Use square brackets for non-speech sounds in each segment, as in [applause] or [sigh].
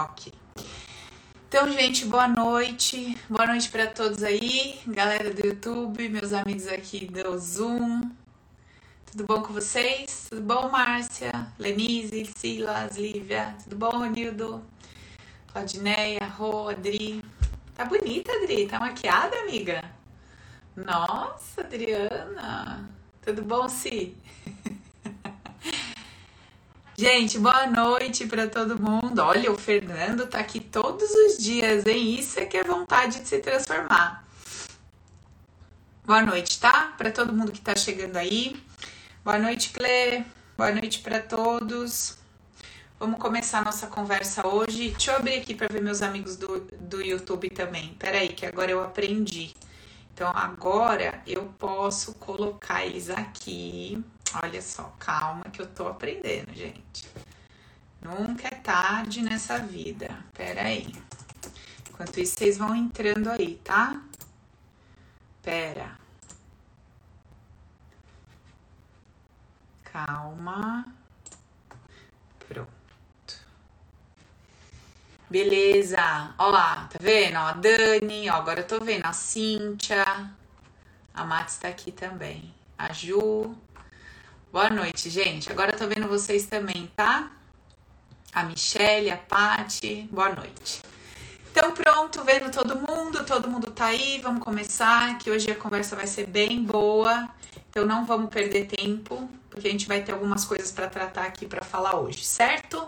Ok. Então, gente, boa noite. Boa noite para todos aí, galera do YouTube, meus amigos aqui do Zoom. Tudo bom com vocês? Tudo bom, Márcia, Lenise, Silas, Lívia? Tudo bom, Nildo? Claudineia, Rô, Adri. Tá bonita, Adri. Tá maquiada, amiga? Nossa, Adriana. Tudo bom, Si? [laughs] Gente, boa noite para todo mundo. Olha, o Fernando tá aqui todos os dias, hein? Isso é que é vontade de se transformar. Boa noite, tá? Para todo mundo que tá chegando aí. Boa noite, Clê. Boa noite para todos. Vamos começar a nossa conversa hoje. Deixa eu abrir aqui para ver meus amigos do, do YouTube também. Peraí, que agora eu aprendi. Então, agora eu posso colocar eles aqui. Olha só, calma que eu tô aprendendo, gente. Nunca é tarde nessa vida. Pera aí. Enquanto isso, vocês vão entrando aí, tá? Pera. Calma. Pronto. Beleza. Ó tá vendo? Ó, a Dani, ó, agora eu tô vendo a Cíntia. A Mati está aqui também. A Ju. Boa noite, gente. Agora eu tô vendo vocês também, tá? A Michelle, a Pati. Boa noite. Então, pronto, vendo todo mundo, todo mundo tá aí, vamos começar, que hoje a conversa vai ser bem boa. Então, não vamos perder tempo, porque a gente vai ter algumas coisas para tratar aqui para falar hoje, certo?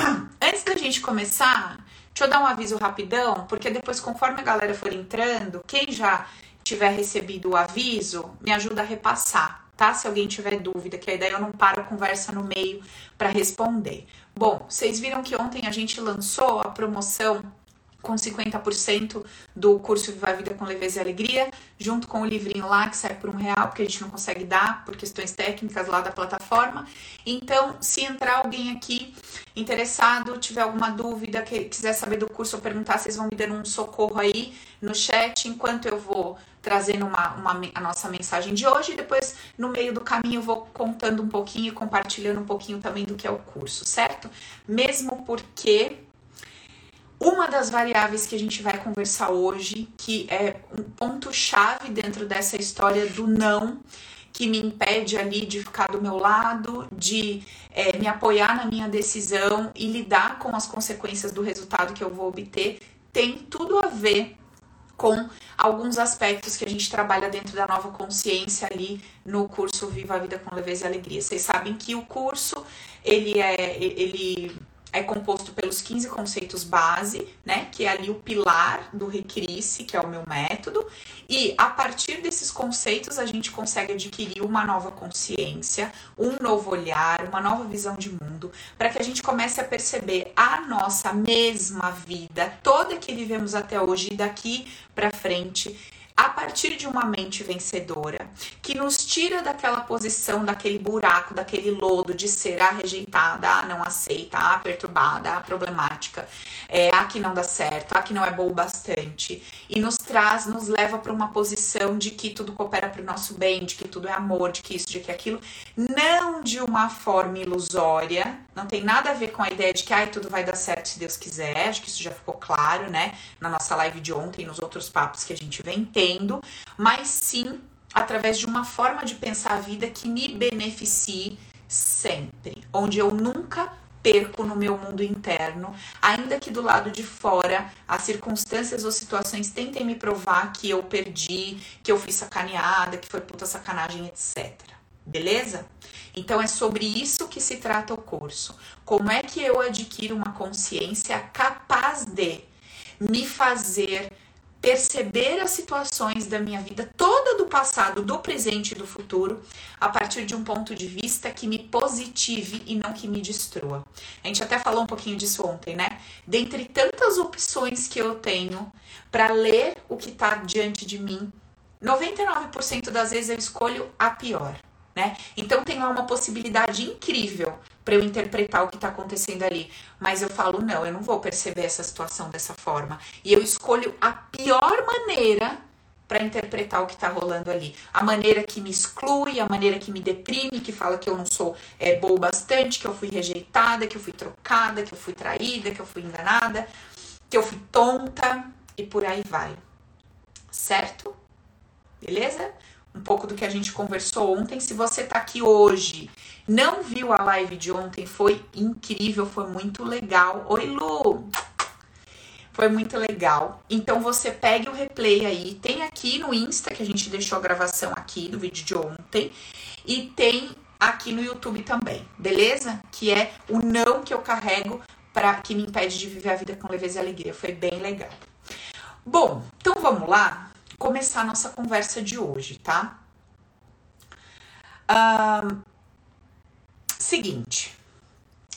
[clears throat] Antes da gente começar, deixa eu dar um aviso rapidão, porque depois, conforme a galera for entrando, quem já tiver recebido o aviso, me ajuda a repassar, tá? Se alguém tiver dúvida, que aí daí eu não paro a conversa no meio para responder. Bom, vocês viram que ontem a gente lançou a promoção com 50% do curso Viva a Vida com Leveza e Alegria, junto com o livrinho lá que sai por um real, porque a gente não consegue dar por questões técnicas lá da plataforma. Então, se entrar alguém aqui interessado, tiver alguma dúvida, que quiser saber do curso ou perguntar, vocês vão me dando um socorro aí no chat, enquanto eu vou trazendo uma, uma, a nossa mensagem de hoje. Depois, no meio do caminho, eu vou contando um pouquinho e compartilhando um pouquinho também do que é o curso, certo? Mesmo porque uma das variáveis que a gente vai conversar hoje, que é um ponto-chave dentro dessa história do não, que me impede ali de ficar do meu lado, de é, me apoiar na minha decisão e lidar com as consequências do resultado que eu vou obter, tem tudo a ver com alguns aspectos que a gente trabalha dentro da nova consciência ali no curso Viva a Vida com Leveza e Alegria. Vocês sabem que o curso ele é ele é composto pelos 15 conceitos base, né? Que é ali o pilar do Recrisse, que é o meu método. E a partir desses conceitos, a gente consegue adquirir uma nova consciência, um novo olhar, uma nova visão de mundo, para que a gente comece a perceber a nossa mesma vida, toda que vivemos até hoje e daqui para frente a partir de uma mente vencedora, que nos tira daquela posição, daquele buraco, daquele lodo de ser a rejeitada, a não aceita, a perturbada, a problemática, é, a que não dá certo, a que não é boa o bastante, e nos traz, nos leva para uma posição de que tudo coopera para o nosso bem, de que tudo é amor, de que isso, de que aquilo, não de uma forma ilusória, não tem nada a ver com a ideia de que ai, tudo vai dar certo se Deus quiser, acho que isso já ficou claro, né, na nossa live de ontem, nos outros papos que a gente vem ter mas sim através de uma forma de pensar a vida que me beneficie sempre, onde eu nunca perco no meu mundo interno, ainda que do lado de fora as circunstâncias ou situações tentem me provar que eu perdi, que eu fui sacaneada, que foi puta sacanagem, etc. Beleza? Então é sobre isso que se trata o curso. Como é que eu adquiro uma consciência capaz de me fazer perceber as situações da minha vida, toda do passado, do presente e do futuro, a partir de um ponto de vista que me positive e não que me destrua. A gente até falou um pouquinho disso ontem, né? Dentre tantas opções que eu tenho para ler o que está diante de mim, 99% das vezes eu escolho a pior né? Então tem lá uma possibilidade incrível para eu interpretar o que está acontecendo ali, mas eu falo não, eu não vou perceber essa situação dessa forma e eu escolho a pior maneira para interpretar o que tá rolando ali. A maneira que me exclui, a maneira que me deprime, que fala que eu não sou é, boa bastante, que eu fui rejeitada, que eu fui trocada, que eu fui traída, que eu fui enganada, que eu fui tonta e por aí vai. Certo? Beleza? Um pouco do que a gente conversou ontem. Se você tá aqui hoje, não viu a live de ontem, foi incrível, foi muito legal. Oi, Lu! Foi muito legal. Então você pegue o replay aí, tem aqui no Insta que a gente deixou a gravação aqui do vídeo de ontem e tem aqui no YouTube também, beleza? Que é o não que eu carrego para que me impede de viver a vida com leveza e alegria. Foi bem legal. Bom, então vamos lá começar a nossa conversa de hoje, tá? Um, seguinte,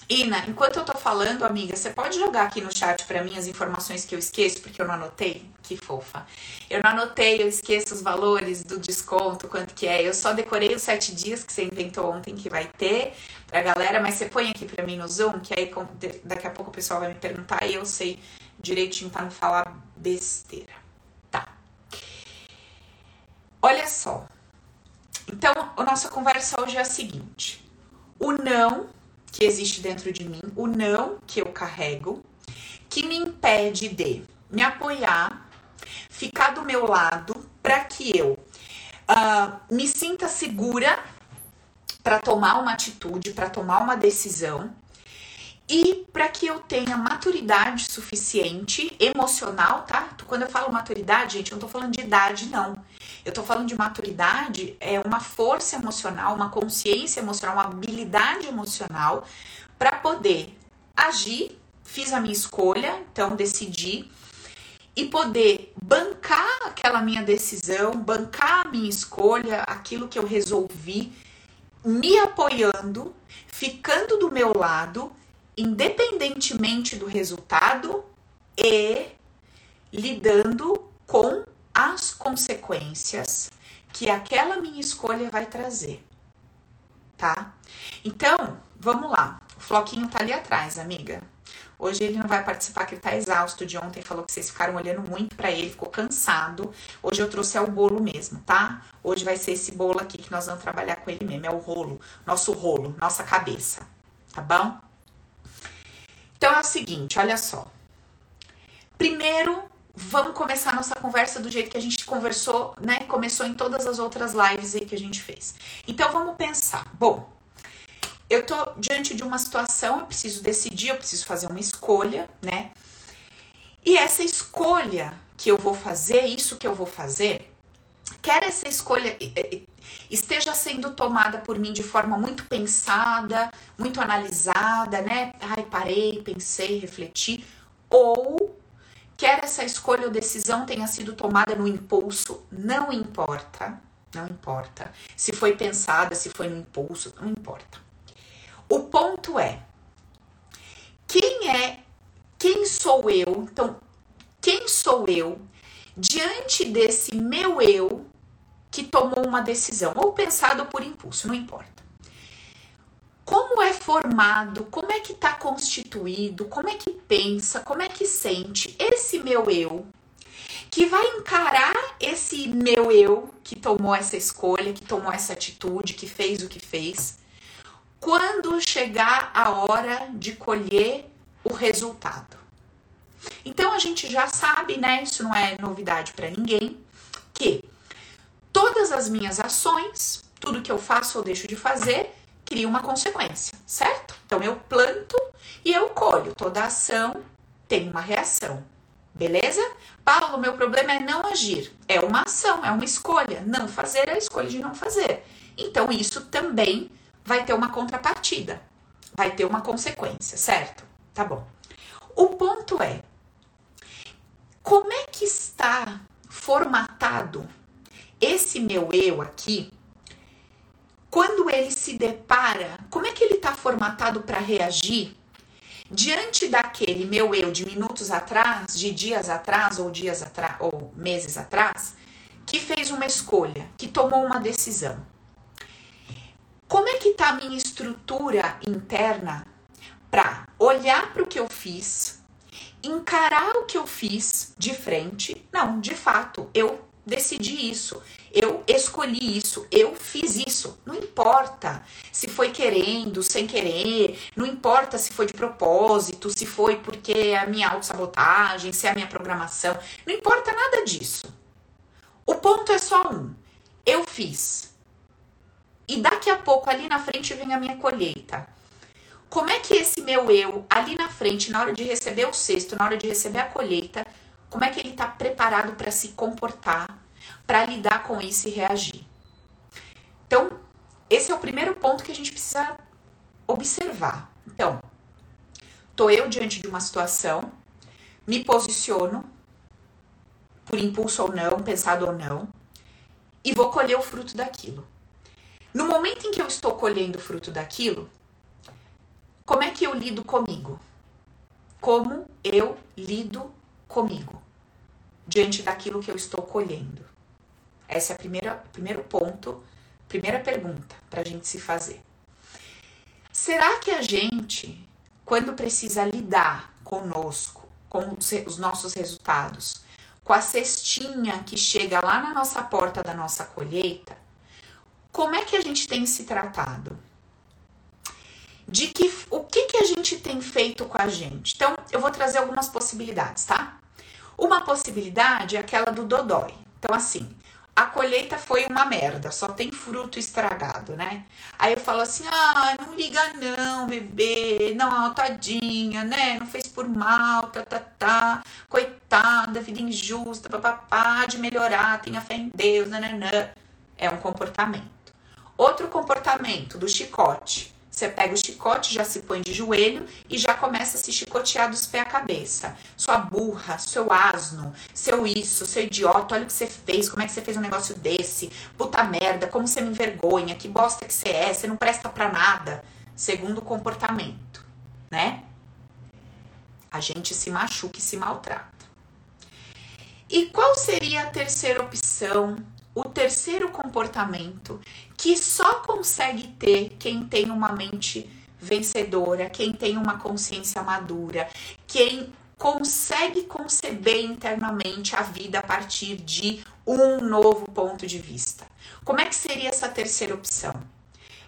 Ina, enquanto eu tô falando, amiga, você pode jogar aqui no chat para mim as informações que eu esqueço, porque eu não anotei? Que fofa. Eu não anotei, eu esqueço os valores do desconto, quanto que é. Eu só decorei os sete dias que você inventou ontem que vai ter pra galera, mas você põe aqui pra mim no Zoom, que aí daqui a pouco o pessoal vai me perguntar e eu sei direitinho pra não falar besteira. Olha só. Então, a nossa conversa hoje é a seguinte: o não que existe dentro de mim, o não que eu carrego, que me impede de me apoiar, ficar do meu lado, para que eu uh, me sinta segura para tomar uma atitude, para tomar uma decisão e para que eu tenha maturidade suficiente emocional, tá? Quando eu falo maturidade, gente, eu não tô falando de idade, não. Eu tô falando de maturidade, é uma força emocional, uma consciência emocional, uma habilidade emocional para poder agir. Fiz a minha escolha, então decidi e poder bancar aquela minha decisão, bancar a minha escolha, aquilo que eu resolvi, me apoiando, ficando do meu lado, independentemente do resultado e lidando com as consequências que aquela minha escolha vai trazer, tá? Então, vamos lá. O Floquinho tá ali atrás, amiga. Hoje ele não vai participar, que ele tá exausto de ontem, falou que vocês ficaram olhando muito para ele, ficou cansado. Hoje eu trouxe é o bolo mesmo, tá? Hoje vai ser esse bolo aqui que nós vamos trabalhar com ele mesmo, é o rolo, nosso rolo, nossa cabeça, tá bom? Então é o seguinte, olha só. Primeiro, vamos começar nossa conversa do jeito que a gente conversou, né? Começou em todas as outras lives aí que a gente fez. Então vamos pensar. Bom, eu tô diante de uma situação, eu preciso decidir, eu preciso fazer uma escolha, né? E essa escolha que eu vou fazer, isso que eu vou fazer, quer essa escolha esteja sendo tomada por mim de forma muito pensada, muito analisada, né? Ai, parei, pensei, refleti, ou Quer essa escolha ou decisão tenha sido tomada no impulso, não importa, não importa. Se foi pensada, se foi no impulso, não importa. O ponto é: quem é, quem sou eu? Então, quem sou eu diante desse meu eu que tomou uma decisão, ou pensado por impulso, não importa como é formado, como é que está constituído, como é que pensa, como é que sente esse meu eu, que vai encarar esse meu eu que tomou essa escolha, que tomou essa atitude, que fez o que fez, quando chegar a hora de colher o resultado. Então a gente já sabe, né? Isso não é novidade para ninguém, que todas as minhas ações, tudo que eu faço ou deixo de fazer, cria uma consequência, certo? Então eu planto e eu colho. Toda ação tem uma reação. Beleza? Paulo, meu problema é não agir. É uma ação, é uma escolha. Não fazer é a escolha de não fazer. Então isso também vai ter uma contrapartida. Vai ter uma consequência, certo? Tá bom. O ponto é: como é que está formatado esse meu eu aqui quando ele se depara, como é que ele está formatado para reagir diante daquele meu eu de minutos atrás, de dias atrás ou dias atrás ou meses atrás, que fez uma escolha, que tomou uma decisão. Como é que está a minha estrutura interna para olhar para o que eu fiz, encarar o que eu fiz de frente? Não, de fato, eu decidi isso, eu escolhi isso, eu fiz isso. Não importa se foi querendo, sem querer, não importa se foi de propósito, se foi porque é a minha autossabotagem, se é a minha programação, não importa nada disso. O ponto é só um: eu fiz. E daqui a pouco, ali na frente, vem a minha colheita. Como é que esse meu eu, ali na frente, na hora de receber o cesto, na hora de receber a colheita, como é que ele está preparado para se comportar, para lidar com isso e reagir? Então, esse é o primeiro ponto que a gente precisa observar. Então, tô eu diante de uma situação, me posiciono, por impulso ou não, pensado ou não, e vou colher o fruto daquilo. No momento em que eu estou colhendo o fruto daquilo, como é que eu lido comigo? Como eu lido comigo diante daquilo que eu estou colhendo? Essa é primeira primeiro ponto, primeira pergunta para a gente se fazer. Será que a gente, quando precisa lidar conosco, com os nossos resultados, com a cestinha que chega lá na nossa porta da nossa colheita, como é que a gente tem se tratado? de que o que, que a gente tem feito com a gente. Então, eu vou trazer algumas possibilidades, tá? Uma possibilidade é aquela do dodói. Então, assim, a colheita foi uma merda, só tem fruto estragado, né? Aí eu falo assim: ah, não liga não, bebê, não, tadinha, né? Não fez por mal, tá, tá, tá, coitada, vida injusta, papapá, de melhorar, tenha fé em Deus, nananã. É um comportamento. Outro comportamento do chicote. Você pega o chicote, já se põe de joelho e já começa a se chicotear dos pés à cabeça. Sua burra, seu asno, seu isso, seu idiota, olha o que você fez, como é que você fez um negócio desse? Puta merda, como você me envergonha, que bosta que você é, você não presta pra nada. Segundo comportamento, né? A gente se machuca e se maltrata. E qual seria a terceira opção o terceiro comportamento que só consegue ter quem tem uma mente vencedora, quem tem uma consciência madura, quem consegue conceber internamente a vida a partir de um novo ponto de vista. Como é que seria essa terceira opção?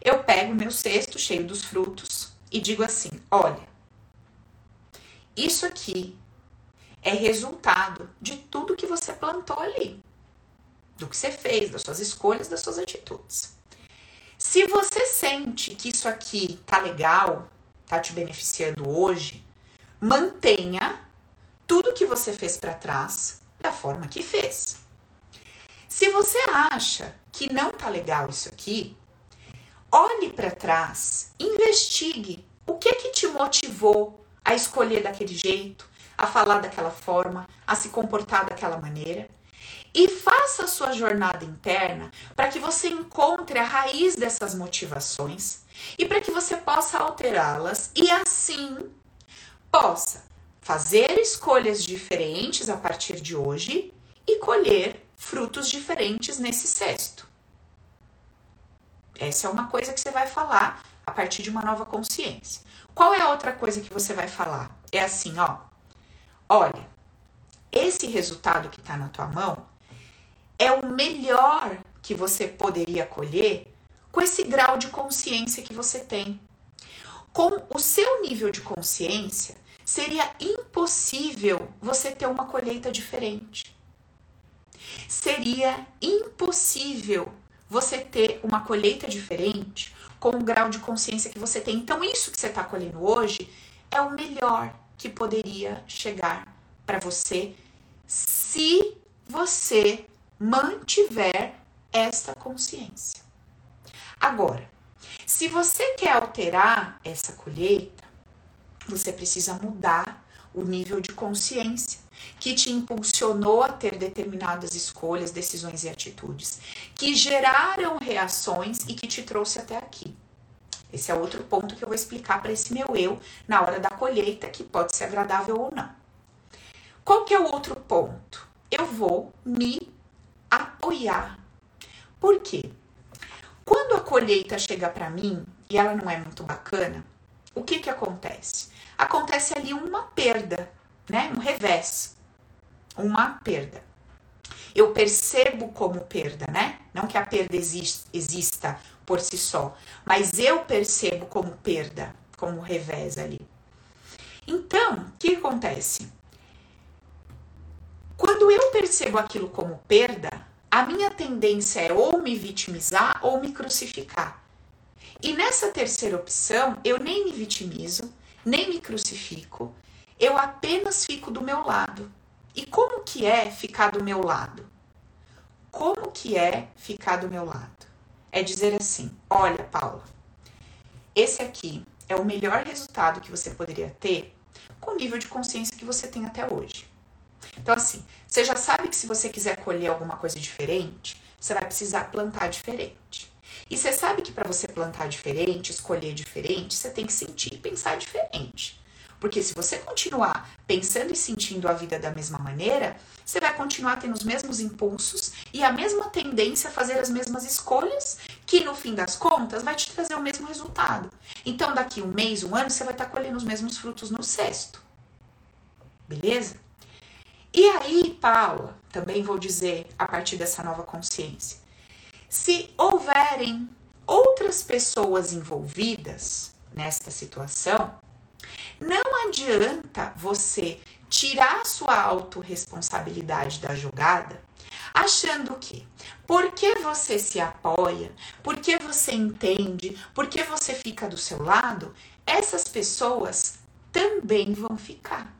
Eu pego meu cesto cheio dos frutos e digo assim: olha, isso aqui é resultado de tudo que você plantou ali do que você fez, das suas escolhas, das suas atitudes. Se você sente que isso aqui tá legal, tá te beneficiando hoje, mantenha tudo que você fez para trás da forma que fez. Se você acha que não tá legal isso aqui, olhe para trás, investigue o que que te motivou a escolher daquele jeito, a falar daquela forma, a se comportar daquela maneira e faça a sua jornada interna para que você encontre a raiz dessas motivações e para que você possa alterá-las e assim possa fazer escolhas diferentes a partir de hoje e colher frutos diferentes nesse cesto. Essa é uma coisa que você vai falar a partir de uma nova consciência. Qual é a outra coisa que você vai falar? É assim, ó. Olha, esse resultado que está na tua mão é o melhor que você poderia colher com esse grau de consciência que você tem. Com o seu nível de consciência, seria impossível você ter uma colheita diferente. Seria impossível você ter uma colheita diferente com o grau de consciência que você tem. Então, isso que você está colhendo hoje é o melhor que poderia chegar para você se você mantiver esta consciência. Agora, se você quer alterar essa colheita, você precisa mudar o nível de consciência que te impulsionou a ter determinadas escolhas, decisões e atitudes, que geraram reações e que te trouxe até aqui. Esse é outro ponto que eu vou explicar para esse meu eu na hora da colheita, que pode ser agradável ou não. Qual que é o outro ponto? Eu vou me apoiar. Por quê? Quando a colheita chega para mim e ela não é muito bacana, o que que acontece? Acontece ali uma perda, né? Um revés. Uma perda. eu percebo como perda, né? Não que a perda exista por si só, mas eu percebo como perda, como revés ali. Então, o que acontece? Quando eu percebo aquilo como perda, a minha tendência é ou me vitimizar ou me crucificar. E nessa terceira opção, eu nem me vitimizo, nem me crucifico, eu apenas fico do meu lado. E como que é ficar do meu lado? Como que é ficar do meu lado? É dizer assim: olha, Paula, esse aqui é o melhor resultado que você poderia ter com o nível de consciência que você tem até hoje. Então, assim, você já sabe que se você quiser colher alguma coisa diferente, você vai precisar plantar diferente. E você sabe que para você plantar diferente, escolher diferente, você tem que sentir e pensar diferente. Porque se você continuar pensando e sentindo a vida da mesma maneira, você vai continuar tendo os mesmos impulsos e a mesma tendência a fazer as mesmas escolhas, que no fim das contas vai te trazer o mesmo resultado. Então, daqui um mês, um ano, você vai estar colhendo os mesmos frutos no sexto. Beleza? E aí, Paula, também vou dizer a partir dessa nova consciência: se houverem outras pessoas envolvidas nesta situação, não adianta você tirar sua autorresponsabilidade da jogada achando que porque você se apoia, porque você entende, porque você fica do seu lado, essas pessoas também vão ficar.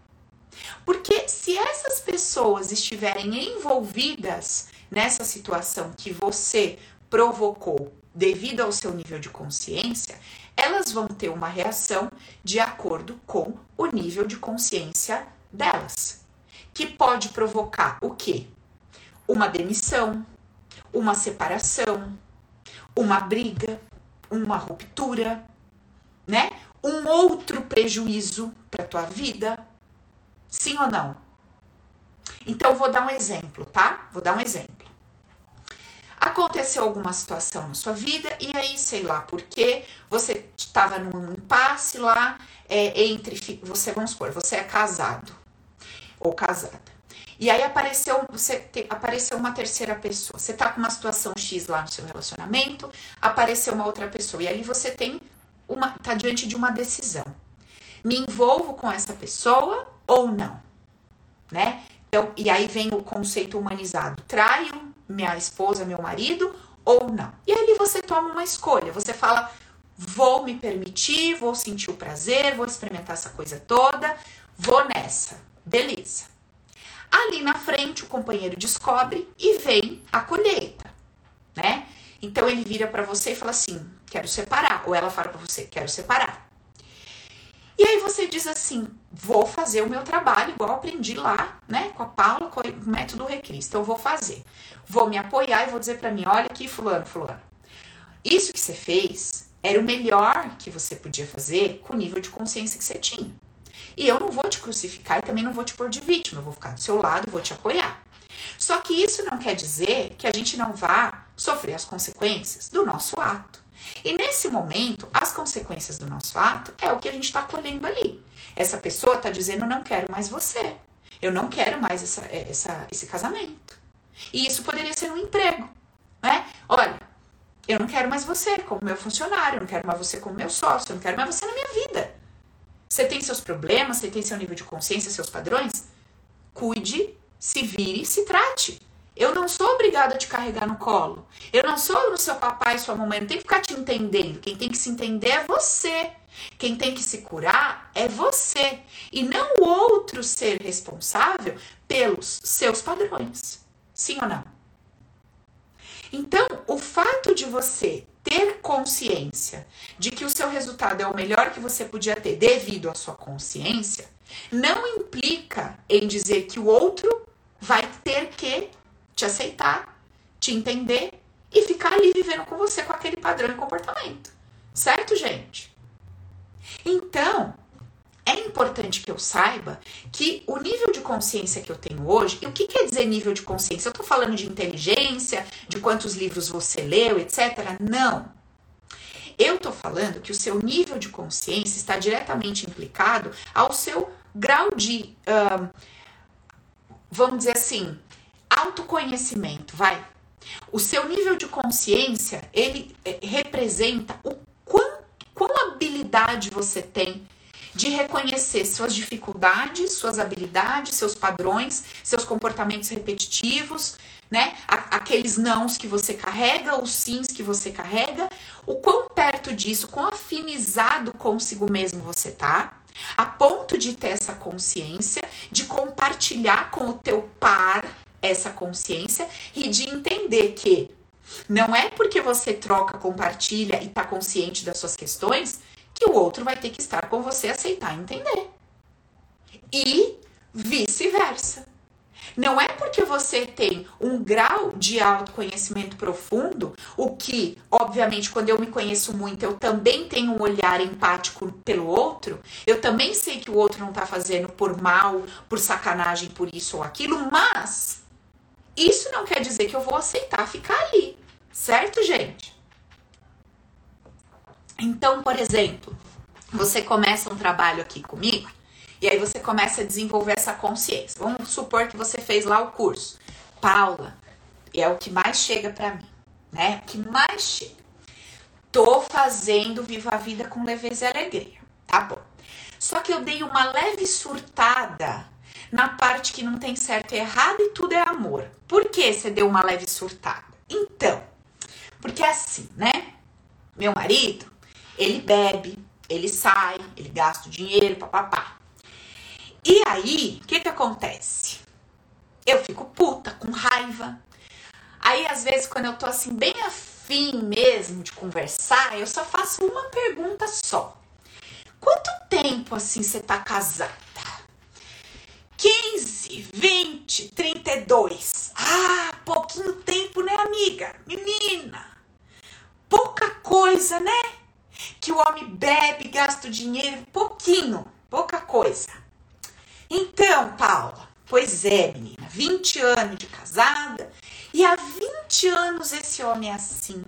Porque se essas pessoas estiverem envolvidas nessa situação que você provocou devido ao seu nível de consciência, elas vão ter uma reação de acordo com o nível de consciência delas, que pode provocar o quê? Uma demissão, uma separação, uma briga, uma ruptura, né? Um outro prejuízo para tua vida. Sim ou não? Então vou dar um exemplo, tá? Vou dar um exemplo aconteceu alguma situação na sua vida e aí, sei lá por quê, você estava num impasse lá é, entre. Você, vamos supor, você é casado ou casada. E aí apareceu, você te, apareceu uma terceira pessoa. Você tá com uma situação X lá no seu relacionamento, apareceu uma outra pessoa. E aí você tem uma. tá diante de uma decisão. Me envolvo com essa pessoa ou não? Né? Então, e aí vem o conceito humanizado. Traio minha esposa, meu marido ou não. E aí você toma uma escolha. Você fala: vou me permitir, vou sentir o prazer, vou experimentar essa coisa toda, vou nessa. Beleza. Ali na frente o companheiro descobre e vem a colheita, né? Então ele vira para você e fala assim: quero separar. Ou ela fala para você: quero separar. Você diz assim: vou fazer o meu trabalho, igual aprendi lá, né, com a Paula, com o método Recristo. Eu vou fazer. Vou me apoiar e vou dizer para mim: olha aqui, Fulano, Fulano. Isso que você fez era o melhor que você podia fazer com o nível de consciência que você tinha. E eu não vou te crucificar e também não vou te pôr de vítima, eu vou ficar do seu lado, vou te apoiar. Só que isso não quer dizer que a gente não vá sofrer as consequências do nosso ato. E nesse momento, as consequências do nosso ato é o que a gente está colhendo ali. Essa pessoa está dizendo: não quero mais você. Eu não quero mais essa, essa, esse casamento. E isso poderia ser um emprego. Né? Olha, eu não quero mais você como meu funcionário, eu não quero mais você como meu sócio, eu não quero mais você na minha vida. Você tem seus problemas, você tem seu nível de consciência, seus padrões? Cuide, se vire, se trate. Eu não sou obrigada a te carregar no colo. Eu não sou o seu papai e sua mamãe. Não tem que ficar te entendendo. Quem tem que se entender é você. Quem tem que se curar é você. E não o outro ser responsável pelos seus padrões. Sim ou não? Então, o fato de você ter consciência de que o seu resultado é o melhor que você podia ter devido à sua consciência, não implica em dizer que o outro vai ter que te aceitar, te entender e ficar ali vivendo com você com aquele padrão de comportamento. Certo, gente? Então, é importante que eu saiba que o nível de consciência que eu tenho hoje, e o que quer dizer nível de consciência? Eu tô falando de inteligência, de quantos livros você leu, etc. Não. Eu tô falando que o seu nível de consciência está diretamente implicado ao seu grau de, vamos dizer assim, autoconhecimento, vai. O seu nível de consciência, ele é, representa o quanto, qual habilidade você tem de reconhecer suas dificuldades, suas habilidades, seus padrões, seus comportamentos repetitivos, né? Aqueles nãos que você carrega, os sims que você carrega, o quão perto disso, quão afinizado consigo mesmo você tá, a ponto de ter essa consciência, de compartilhar com o teu par essa consciência e de entender que não é porque você troca, compartilha e tá consciente das suas questões que o outro vai ter que estar com você, aceitar e entender. E vice-versa. Não é porque você tem um grau de autoconhecimento profundo, o que, obviamente, quando eu me conheço muito, eu também tenho um olhar empático pelo outro, eu também sei que o outro não tá fazendo por mal, por sacanagem, por isso ou aquilo, mas isso não quer dizer que eu vou aceitar ficar ali, certo, gente? Então, por exemplo, você começa um trabalho aqui comigo e aí você começa a desenvolver essa consciência. Vamos supor que você fez lá o curso. Paula, é o que mais chega para mim, né? O que mais chega. Tô fazendo Viva a Vida com leveza e alegria. Tá bom. Só que eu dei uma leve surtada na parte que não tem certo e errado e tudo é amor. Por que você deu uma leve surtada? Então, porque é assim, né? Meu marido, ele bebe, ele sai, ele gasta o dinheiro, papapá. E aí, o que que acontece? Eu fico puta, com raiva. Aí, às vezes, quando eu tô assim, bem afim mesmo de conversar, eu só faço uma pergunta só. Quanto tempo assim você tá casada? 15, 20, 32. Ah, pouquinho tempo, né, amiga? Menina. Pouca coisa, né? Que o homem bebe, gasta o dinheiro, pouquinho, pouca coisa. Então, Paula, pois é, menina, 20 anos de casada e há 20 anos esse homem é assim,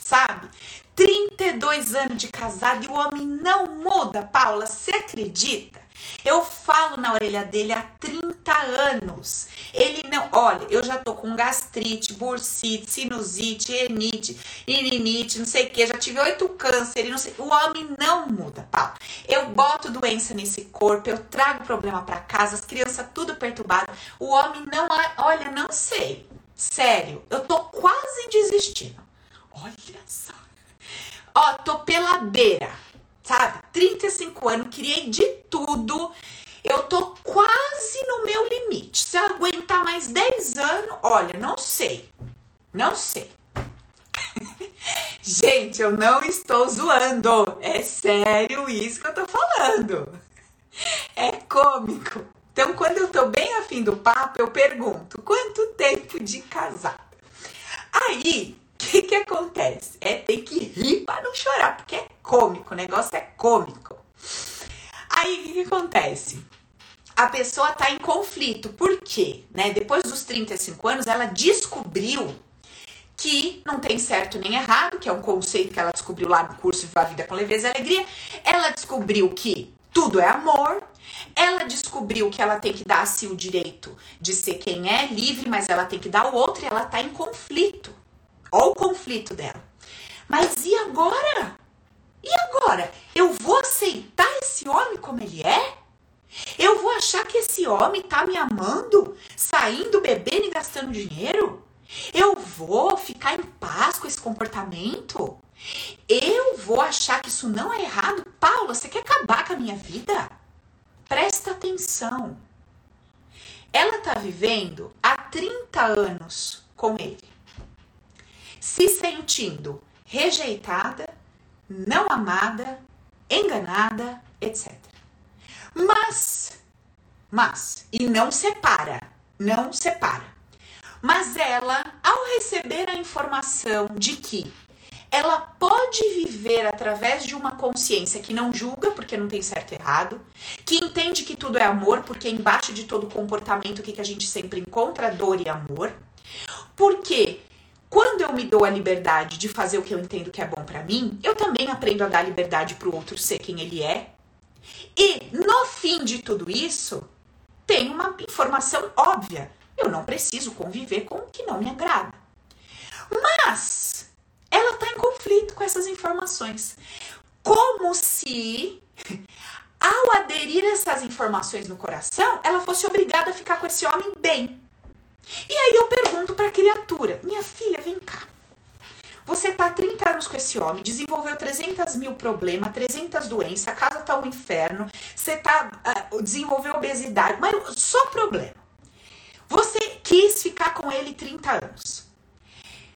sabe? 32 anos de casado e o homem não muda, Paula, você acredita? Eu falo na orelha dele há 30 anos. Ele não. Olha, eu já tô com gastrite, bursite, sinusite, enite, irinite, não sei o que. Já tive oito cânceres, não sei. O homem não muda, Paulo. Eu boto doença nesse corpo, eu trago problema para casa, as crianças tudo perturbado. O homem não. Olha, não sei. Sério, eu tô quase desistindo. Olha só. Ó, tô pela beira sabe? 35 anos, criei de tudo. Eu tô quase no meu limite. Se eu aguentar mais 10 anos, olha, não sei. Não sei. [laughs] Gente, eu não estou zoando. É sério isso que eu tô falando. É cômico. Então, quando eu tô bem afim do papo, eu pergunto: quanto tempo de casado? Aí, [laughs] o que, que acontece? É ter que rir para não chorar, porque é cômico, o negócio é cômico. Aí o que, que acontece? A pessoa tá em conflito. Por quê? Né? Depois dos 35 anos, ela descobriu que não tem certo nem errado, que é um conceito que ela descobriu lá no curso Viva a Vida com Leveza e Alegria. Ela descobriu que tudo é amor. Ela descobriu que ela tem que dar a si o direito de ser quem é, livre, mas ela tem que dar o outro e ela tá em conflito. Olha o conflito dela. Mas e agora? E agora? Eu vou aceitar esse homem como ele é? Eu vou achar que esse homem tá me amando, saindo, bebendo e gastando dinheiro? Eu vou ficar em paz com esse comportamento? Eu vou achar que isso não é errado? Paula, você quer acabar com a minha vida? Presta atenção. Ela tá vivendo há 30 anos com ele se sentindo rejeitada, não amada, enganada, etc. Mas, mas, e não separa, não separa. Mas ela, ao receber a informação de que ela pode viver através de uma consciência que não julga, porque não tem certo e errado, que entende que tudo é amor, porque embaixo de todo comportamento, que, que a gente sempre encontra? Dor e amor. Porque quando eu me dou a liberdade de fazer o que eu entendo que é bom para mim, eu também aprendo a dar liberdade para o outro ser quem ele é. E no fim de tudo isso, tem uma informação óbvia. Eu não preciso conviver com o que não me agrada. Mas ela está em conflito com essas informações. Como se, [laughs] ao aderir essas informações no coração, ela fosse obrigada a ficar com esse homem bem. E aí eu pergunto para a criatura: minha filha, vem cá. Você tá 30 anos com esse homem, desenvolveu 300 mil problemas, 300 doenças, a casa tá um inferno, você tá, uh, desenvolveu obesidade, mas só problema. Você quis ficar com ele 30 anos.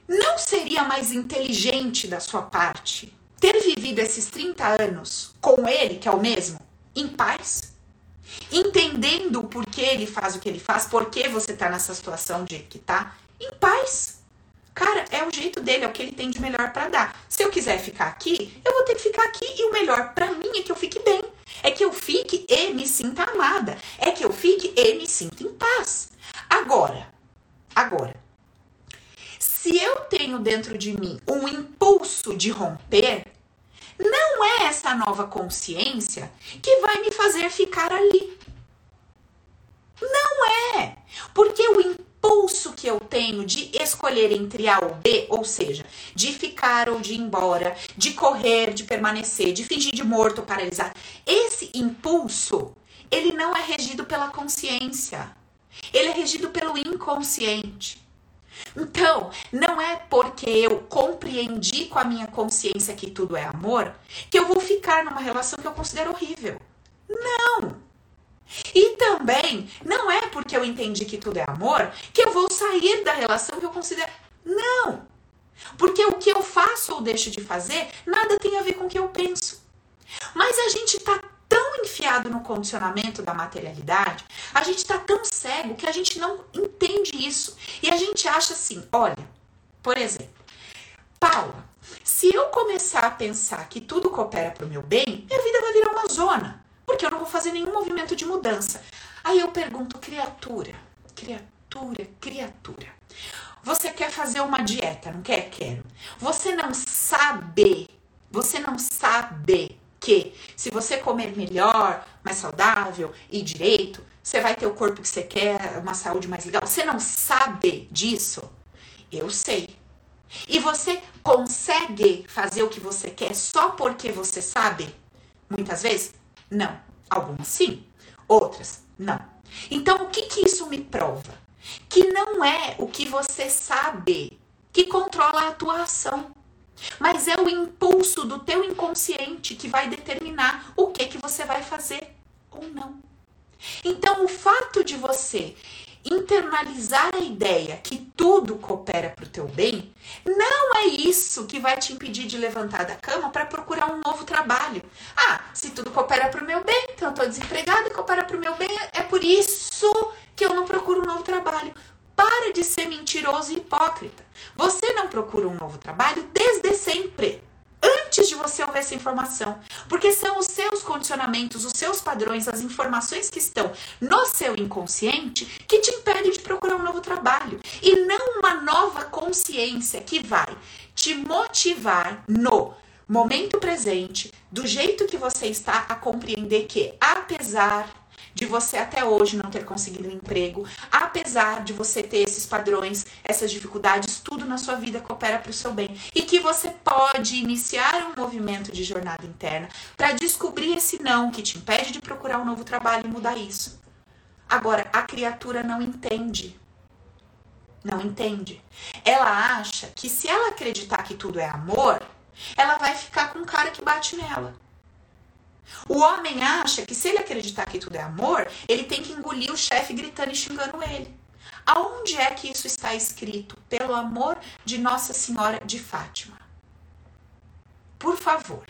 Não seria mais inteligente da sua parte ter vivido esses 30 anos com ele, que é o mesmo, em paz? Entendendo por que ele faz o que ele faz, por que você tá nessa situação de que tá, em paz. Cara, é o jeito dele, é o que ele tem de melhor para dar. Se eu quiser ficar aqui, eu vou ter que ficar aqui e o melhor para mim é que eu fique bem. É que eu fique e me sinta amada. É que eu fique e me sinta em paz. Agora, agora, se eu tenho dentro de mim um impulso de romper, não é essa nova consciência que vai me fazer ficar ali. Não é. Porque o impulso que eu tenho de escolher entre A ou B, ou seja, de ficar ou de ir embora, de correr, de permanecer, de fingir de morto, paralisado, esse impulso, ele não é regido pela consciência. Ele é regido pelo inconsciente. Então, não é porque eu compreendi com a minha consciência que tudo é amor que eu vou ficar numa relação que eu considero horrível. Não! E também não é porque eu entendi que tudo é amor que eu vou sair da relação que eu considero. Não! Porque o que eu faço ou deixo de fazer nada tem a ver com o que eu penso. Mas a gente tá tão enfiado no condicionamento da materialidade, a gente tá tão cego que a gente não entende isso. E a gente acha assim: olha, por exemplo, Paula, se eu começar a pensar que tudo coopera para o meu bem, minha vida vai virar uma zona porque eu não vou fazer nenhum movimento de mudança. Aí eu pergunto, criatura, criatura, criatura. Você quer fazer uma dieta, não quer? Quero. Você não sabe, você não sabe que se você comer melhor, mais saudável e direito, você vai ter o corpo que você quer, uma saúde mais legal. Você não sabe disso? Eu sei. E você consegue fazer o que você quer só porque você sabe? Muitas vezes? Não. Algumas sim, outras não. Então, o que, que isso me prova? Que não é o que você sabe que controla a tua ação, mas é o impulso do teu inconsciente que vai determinar o que, que você vai fazer ou não. Então, o fato de você internalizar a ideia que tudo coopera para o teu bem, não é isso que vai te impedir de levantar da cama para procurar um novo trabalho. Ah, se tudo coopera para o meu bem, então eu estou desempregada e coopera para o meu bem, é por isso que eu não procuro um novo trabalho. Para de ser mentiroso e hipócrita. Você não procura um novo trabalho desde sempre antes de você ouvir essa informação. Porque são os seus condicionamentos, os seus padrões, as informações que estão no seu inconsciente que te impedem de procurar um novo trabalho. E não uma nova consciência que vai te motivar no momento presente, do jeito que você está, a compreender que, apesar de você até hoje não ter conseguido um emprego, apesar de você ter esses padrões, essas dificuldades, tudo na sua vida coopera para o seu bem. E que você pode iniciar um movimento de jornada interna para descobrir esse não que te impede de procurar um novo trabalho e mudar isso. Agora, a criatura não entende. Não entende. Ela acha que se ela acreditar que tudo é amor, ela vai ficar com um cara que bate nela. O homem acha que se ele acreditar que tudo é amor, ele tem que engolir o chefe gritando e xingando ele. Aonde é que isso está escrito? Pelo amor de Nossa Senhora de Fátima. Por favor.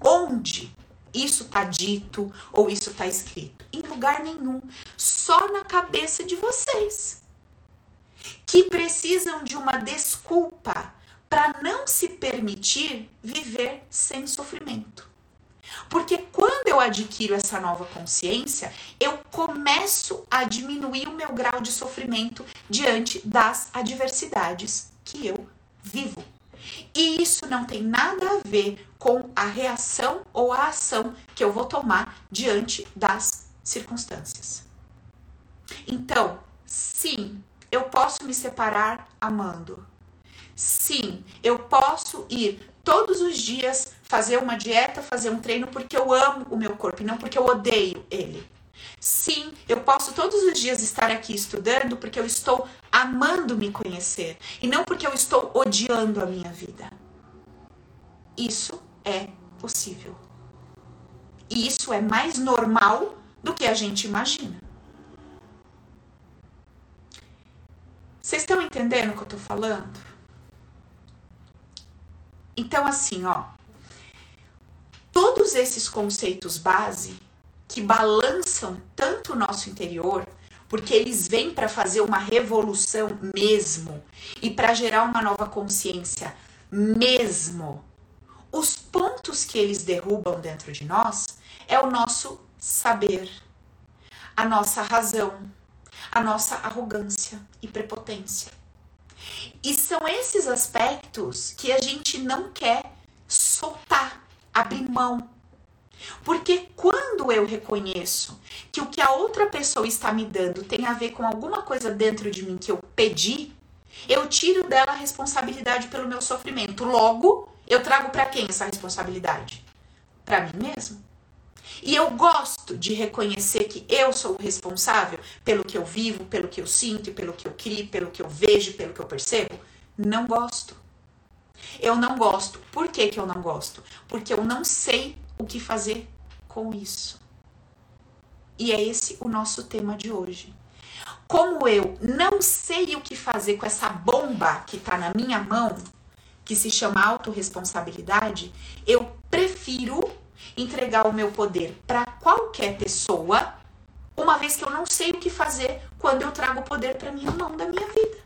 Onde isso está dito ou isso está escrito? Em lugar nenhum. Só na cabeça de vocês. Que precisam de uma desculpa para não se permitir viver sem sofrimento. Porque quando eu adquiro essa nova consciência, eu começo a diminuir o meu grau de sofrimento diante das adversidades que eu vivo. E isso não tem nada a ver com a reação ou a ação que eu vou tomar diante das circunstâncias. Então, Sim, eu posso me separar amando. Sim, eu posso ir todos os dias fazer uma dieta, fazer um treino porque eu amo o meu corpo e não porque eu odeio ele. Sim, eu posso todos os dias estar aqui estudando porque eu estou amando me conhecer e não porque eu estou odiando a minha vida. Isso é possível. E isso é mais normal do que a gente imagina. Vocês estão entendendo o que eu estou falando? Então, assim, ó, todos esses conceitos base que balançam tanto o nosso interior, porque eles vêm para fazer uma revolução mesmo e para gerar uma nova consciência mesmo. Os pontos que eles derrubam dentro de nós é o nosso saber, a nossa razão, a nossa arrogância e prepotência. E são esses aspectos que a gente não quer soltar, abrir mão. Porque quando eu reconheço que o que a outra pessoa está me dando tem a ver com alguma coisa dentro de mim que eu pedi, eu tiro dela a responsabilidade pelo meu sofrimento. Logo, eu trago para quem essa responsabilidade? Para mim mesmo. E eu gosto de reconhecer que eu sou o responsável pelo que eu vivo, pelo que eu sinto, pelo que eu crio, pelo que eu vejo, pelo que eu percebo. Não gosto. Eu não gosto. Por que, que eu não gosto? Porque eu não sei o que fazer com isso. E é esse o nosso tema de hoje. Como eu não sei o que fazer com essa bomba que está na minha mão, que se chama autorresponsabilidade, eu prefiro entregar o meu poder para qualquer pessoa, uma vez que eu não sei o que fazer quando eu trago o poder para minha mão da minha vida.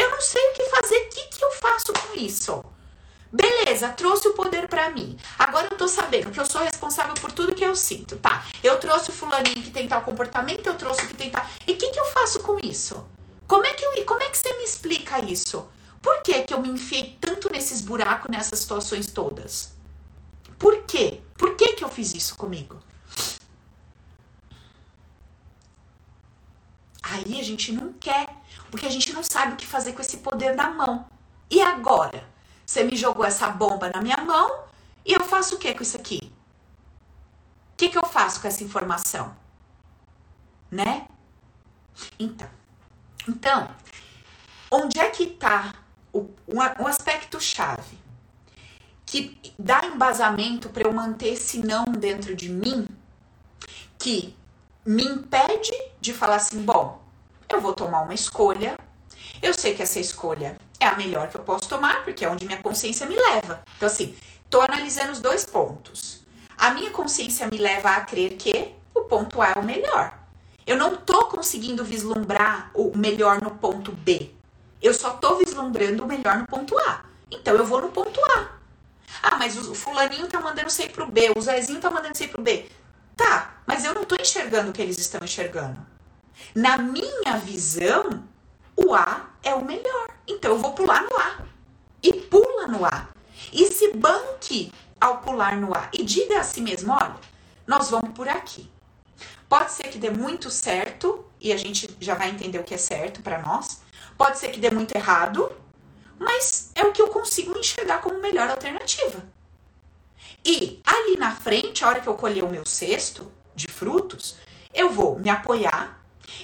Eu não sei o que fazer, o que, que eu faço com isso? Beleza, trouxe o poder para mim. Agora eu tô sabendo que eu sou responsável por tudo que eu sinto. Tá, eu trouxe o fulaninho que tem tal comportamento, eu trouxe o que tem tal. E o que, que eu faço com isso? Como é, que eu, como é que você me explica isso? Por que, que eu me enfiei tanto nesses buracos, nessas situações todas? Por quê? Por que, que eu fiz isso comigo? Aí a gente não quer, porque a gente não sabe o que fazer com esse poder na mão. E agora? Você me jogou essa bomba na minha mão e eu faço o que com isso aqui? O que, que eu faço com essa informação? Né? Então, então onde é que está um aspecto chave? que dá embasamento para eu manter esse não dentro de mim, que me impede de falar assim: bom, eu vou tomar uma escolha, eu sei que essa escolha é a melhor que eu posso tomar, porque é onde minha consciência me leva. Então, assim, tô analisando os dois pontos. A minha consciência me leva a crer que o ponto A é o melhor. Eu não tô conseguindo vislumbrar o melhor no ponto B. Eu só tô vislumbrando o melhor no ponto A. Então eu vou no ponto A. Ah, mas o fulaninho tá mandando ir pro B, o Zezinho tá mandando ir pro B. Tá, mas eu não tô enxergando o que eles estão enxergando. Na minha visão, o A é o melhor. Então eu vou pular no A. E pula no A. E se banque ao pular no A. E diga a si mesmo: olha, nós vamos por aqui. Pode ser que dê muito certo, e a gente já vai entender o que é certo para nós. Pode ser que dê muito errado, mas é o que eu consigo enxergar como melhor alternativa. E ali na frente, a hora que eu colher o meu cesto de frutos, eu vou me apoiar,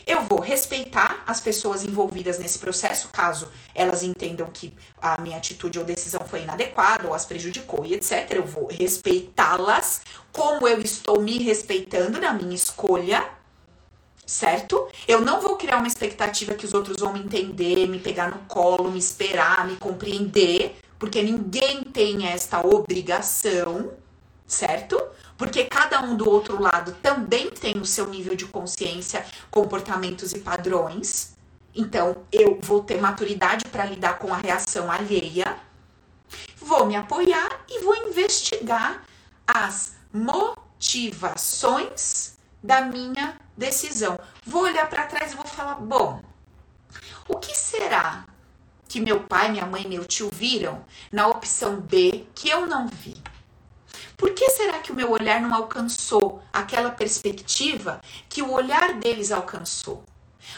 eu vou respeitar as pessoas envolvidas nesse processo, caso elas entendam que a minha atitude ou decisão foi inadequada ou as prejudicou e etc. Eu vou respeitá-las como eu estou me respeitando na minha escolha certo? Eu não vou criar uma expectativa que os outros vão me entender, me pegar no colo, me esperar, me compreender, porque ninguém tem esta obrigação, certo? Porque cada um do outro lado também tem o seu nível de consciência, comportamentos e padrões. Então, eu vou ter maturidade para lidar com a reação alheia, vou me apoiar e vou investigar as motivações da minha decisão. Vou olhar para trás e vou falar: bom, o que será que meu pai, minha mãe, meu tio viram na opção B que eu não vi? Por que será que o meu olhar não alcançou aquela perspectiva que o olhar deles alcançou?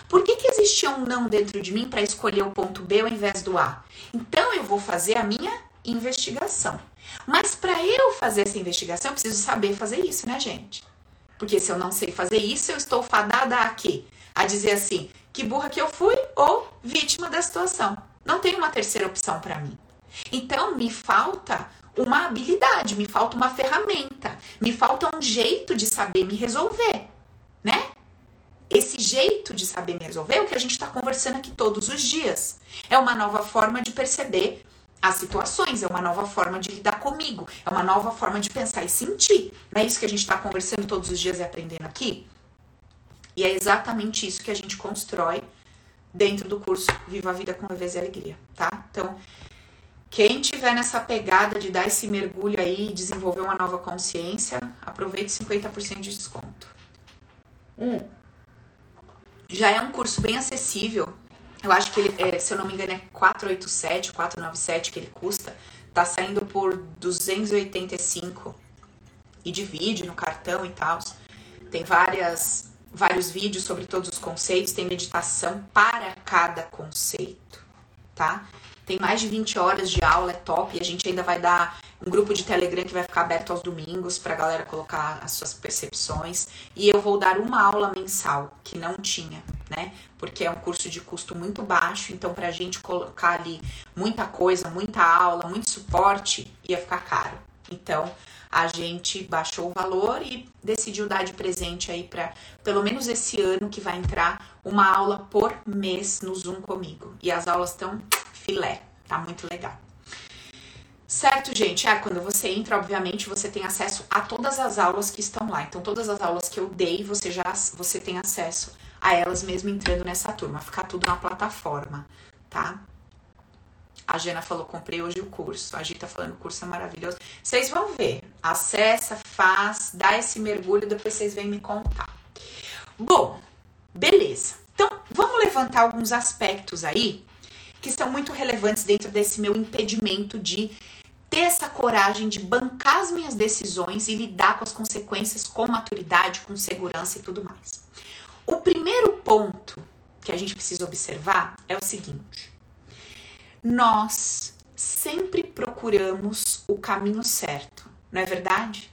Por que, que existia um não dentro de mim para escolher o ponto B ao invés do A? Então eu vou fazer a minha investigação. Mas para eu fazer essa investigação, eu preciso saber fazer isso, né, gente? Porque se eu não sei fazer isso, eu estou fadada a quê? A dizer assim, que burra que eu fui ou vítima da situação. Não tem uma terceira opção para mim. Então, me falta uma habilidade, me falta uma ferramenta, me falta um jeito de saber me resolver, né? Esse jeito de saber me resolver é o que a gente está conversando aqui todos os dias. É uma nova forma de perceber as situações, é uma nova forma de lidar comigo, é uma nova forma de pensar e sentir. Não é isso que a gente está conversando todos os dias e aprendendo aqui? E é exatamente isso que a gente constrói dentro do curso Viva a Vida com Leveza e Alegria, tá? Então, quem tiver nessa pegada de dar esse mergulho aí e desenvolver uma nova consciência, aproveite 50% de desconto. Hum. Já é um curso bem acessível, eu acho que ele, é, se eu não me engano, é 487, 497 que ele custa. Tá saindo por 285 e divide no cartão e tal. Tem várias, vários vídeos sobre todos os conceitos, tem meditação para cada conceito, tá? Tem mais de 20 horas de aula, é top. E a gente ainda vai dar um grupo de Telegram que vai ficar aberto aos domingos para a galera colocar as suas percepções. E eu vou dar uma aula mensal, que não tinha, né? Porque é um curso de custo muito baixo, então para a gente colocar ali muita coisa, muita aula, muito suporte, ia ficar caro. Então, a gente baixou o valor e decidiu dar de presente aí para pelo menos esse ano que vai entrar uma aula por mês no Zoom comigo. E as aulas estão filé. Tá muito legal. Certo, gente? Ah, quando você entra, obviamente, você tem acesso a todas as aulas que estão lá. Então, todas as aulas que eu dei, você já você tem acesso a elas mesmo entrando nessa turma. Ficar tudo na plataforma, tá? A Jana falou, comprei hoje o curso. A Gita tá falando, o curso é maravilhoso. Vocês vão ver. Acessa, faz, dá esse mergulho, depois vocês vêm me contar. Bom, beleza. Então, vamos levantar alguns aspectos aí que são muito relevantes dentro desse meu impedimento de ter essa coragem de bancar as minhas decisões e lidar com as consequências com maturidade, com segurança e tudo mais. O primeiro ponto que a gente precisa observar é o seguinte: nós sempre procuramos o caminho certo, não é verdade?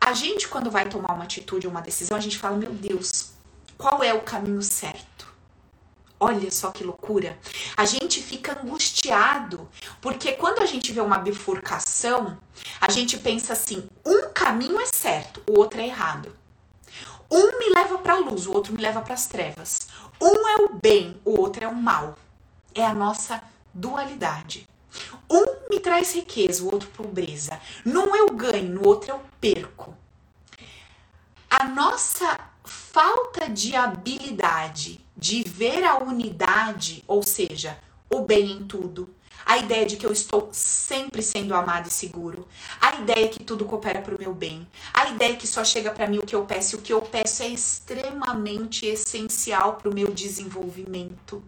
A gente, quando vai tomar uma atitude ou uma decisão, a gente fala: meu Deus, qual é o caminho certo? Olha só que loucura. A gente fica angustiado, porque quando a gente vê uma bifurcação, a gente pensa assim: um caminho é certo, o outro é errado. Um me leva para a luz, o outro me leva para as trevas. Um é o bem, o outro é o mal. É a nossa dualidade. Um me traz riqueza, o outro pobreza. Num eu ganho, no outro eu perco. A nossa falta de habilidade de ver a unidade, ou seja, o bem em tudo, a ideia de que eu estou sempre sendo amado e seguro, a ideia que tudo coopera para o meu bem, a ideia que só chega para mim o que eu peço. E o que eu peço é extremamente essencial para o meu desenvolvimento.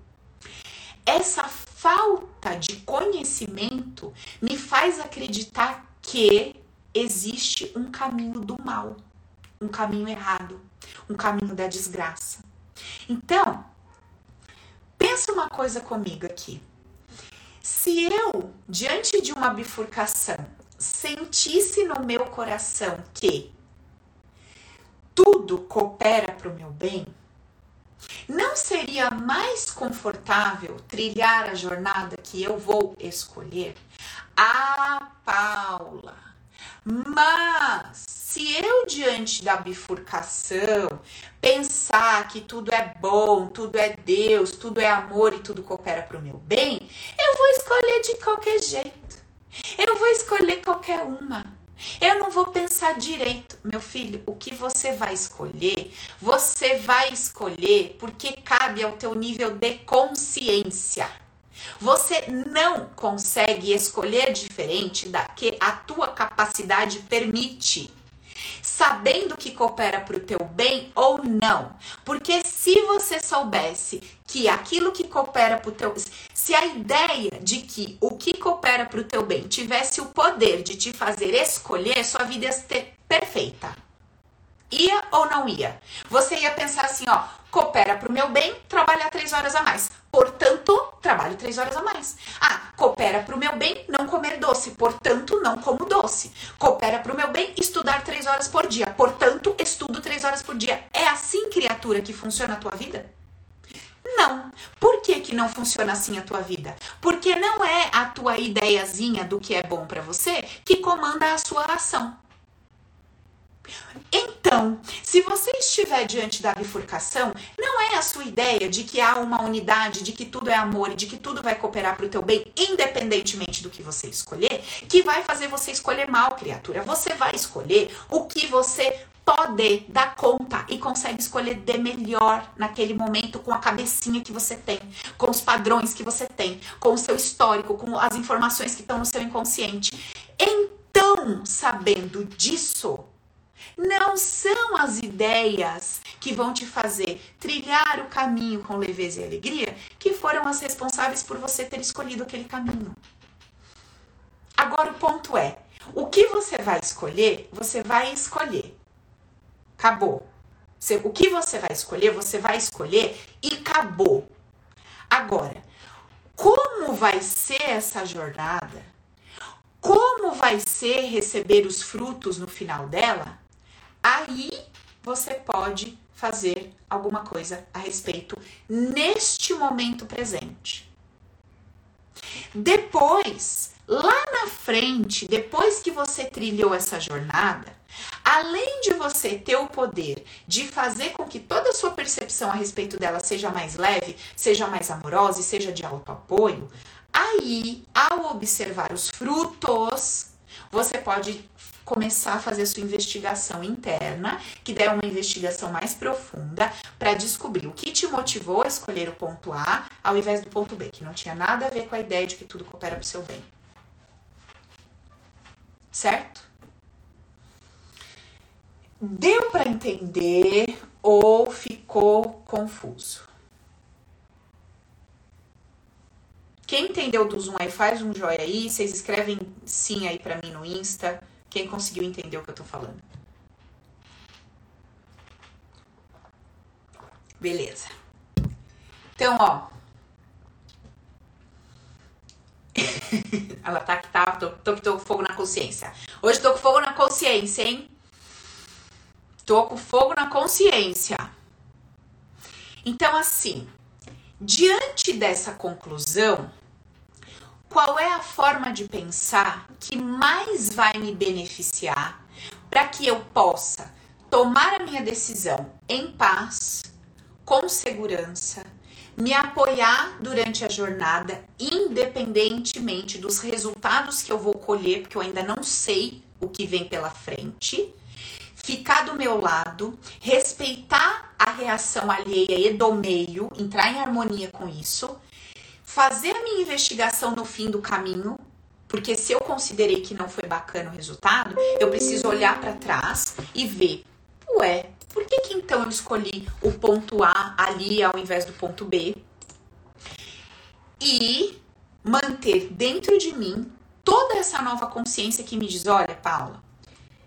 Essa falta de conhecimento me faz acreditar que existe um caminho do mal, um caminho errado, um caminho da desgraça. Então, pensa uma coisa comigo aqui. Se eu, diante de uma bifurcação, sentisse no meu coração que tudo coopera para o meu bem, não seria mais confortável trilhar a jornada que eu vou escolher? Ah, Paula, mas se eu, diante da bifurcação, pensar que tudo é bom, tudo é Deus, tudo é amor e tudo coopera para o meu bem, eu vou escolher de qualquer jeito. Eu vou escolher qualquer uma. Eu não vou pensar direito, meu filho, o que você vai escolher, você vai escolher porque cabe ao teu nível de consciência. Você não consegue escolher diferente da que a tua capacidade permite. Sabendo que coopera para o teu bem ou não. Porque se você soubesse que aquilo que coopera para o teu se a ideia de que o que coopera para o teu bem tivesse o poder de te fazer escolher, sua vida ia ser perfeita. Ia ou não ia? Você ia pensar assim, ó, coopera para o meu bem trabalhar três horas a mais. Portanto, trabalho três horas a mais. Ah, coopera para o meu bem não comer doce. Portanto, não como doce. Coopera para o meu bem estudar três horas por dia. Portanto, estudo três horas por dia. É assim, criatura, que funciona a tua vida? Não. Por que, que não funciona assim a tua vida? Porque não é a tua ideiazinha do que é bom para você que comanda a sua ação. Então, se você estiver diante da bifurcação, não é a sua ideia de que há uma unidade, de que tudo é amor e de que tudo vai cooperar para o teu bem, independentemente do que você escolher, que vai fazer você escolher mal, criatura. Você vai escolher o que você pode dar conta e consegue escolher de melhor naquele momento com a cabecinha que você tem, com os padrões que você tem, com o seu histórico, com as informações que estão no seu inconsciente. Então, sabendo disso, não são as ideias que vão te fazer trilhar o caminho com leveza e alegria que foram as responsáveis por você ter escolhido aquele caminho. Agora o ponto é: o que você vai escolher, você vai escolher. Acabou. o que você vai escolher, você vai escolher e acabou. Agora, como vai ser essa jornada? Como vai ser receber os frutos no final dela? Aí você pode fazer alguma coisa a respeito neste momento presente. Depois, lá na frente, depois que você trilhou essa jornada, além de você ter o poder de fazer com que toda a sua percepção a respeito dela seja mais leve, seja mais amorosa e seja de alto apoio, aí, ao observar os frutos, você pode começar a fazer sua investigação interna, que der uma investigação mais profunda, para descobrir o que te motivou a escolher o ponto A ao invés do ponto B, que não tinha nada a ver com a ideia de que tudo coopera para o seu bem. Certo? Deu para entender ou ficou confuso? Quem entendeu do Zoom aí, faz um joia aí. Vocês escrevem sim aí para mim no Insta. Quem conseguiu entender o que eu tô falando? Beleza. Então, ó. [laughs] Ela tá que tá, tô, tô, tô com fogo na consciência. Hoje tô com fogo na consciência, hein? Tô com fogo na consciência. Então, assim, diante dessa conclusão, qual é a forma de pensar que mais vai me beneficiar para que eu possa tomar a minha decisão em paz, com segurança, me apoiar durante a jornada, independentemente dos resultados que eu vou colher, porque eu ainda não sei o que vem pela frente. Ficar do meu lado, respeitar a reação alheia e do meio, entrar em harmonia com isso fazer a minha investigação no fim do caminho, porque se eu considerei que não foi bacana o resultado, eu preciso olhar para trás e ver, ué, por que, que então eu escolhi o ponto A ali ao invés do ponto B? E manter dentro de mim toda essa nova consciência que me diz: olha, Paula,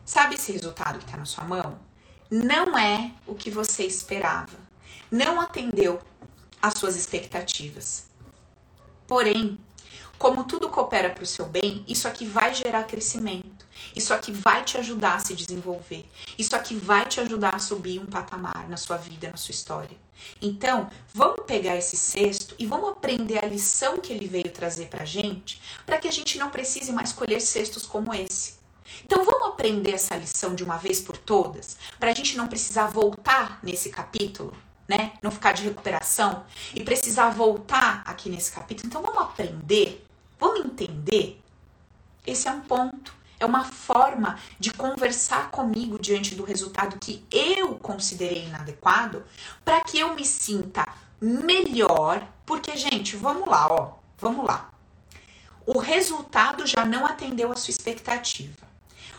sabe esse resultado que está na sua mão? Não é o que você esperava. Não atendeu às suas expectativas. Porém, como tudo coopera para o seu bem, isso aqui vai gerar crescimento. Isso aqui vai te ajudar a se desenvolver. Isso aqui vai te ajudar a subir um patamar na sua vida, na sua história. Então, vamos pegar esse cesto e vamos aprender a lição que ele veio trazer para a gente, para que a gente não precise mais colher cestos como esse. Então, vamos aprender essa lição de uma vez por todas, para a gente não precisar voltar nesse capítulo né? Não ficar de recuperação e precisar voltar aqui nesse capítulo. Então vamos aprender, vamos entender. Esse é um ponto, é uma forma de conversar comigo diante do resultado que eu considerei inadequado, para que eu me sinta melhor, porque gente, vamos lá, ó, vamos lá. O resultado já não atendeu a sua expectativa.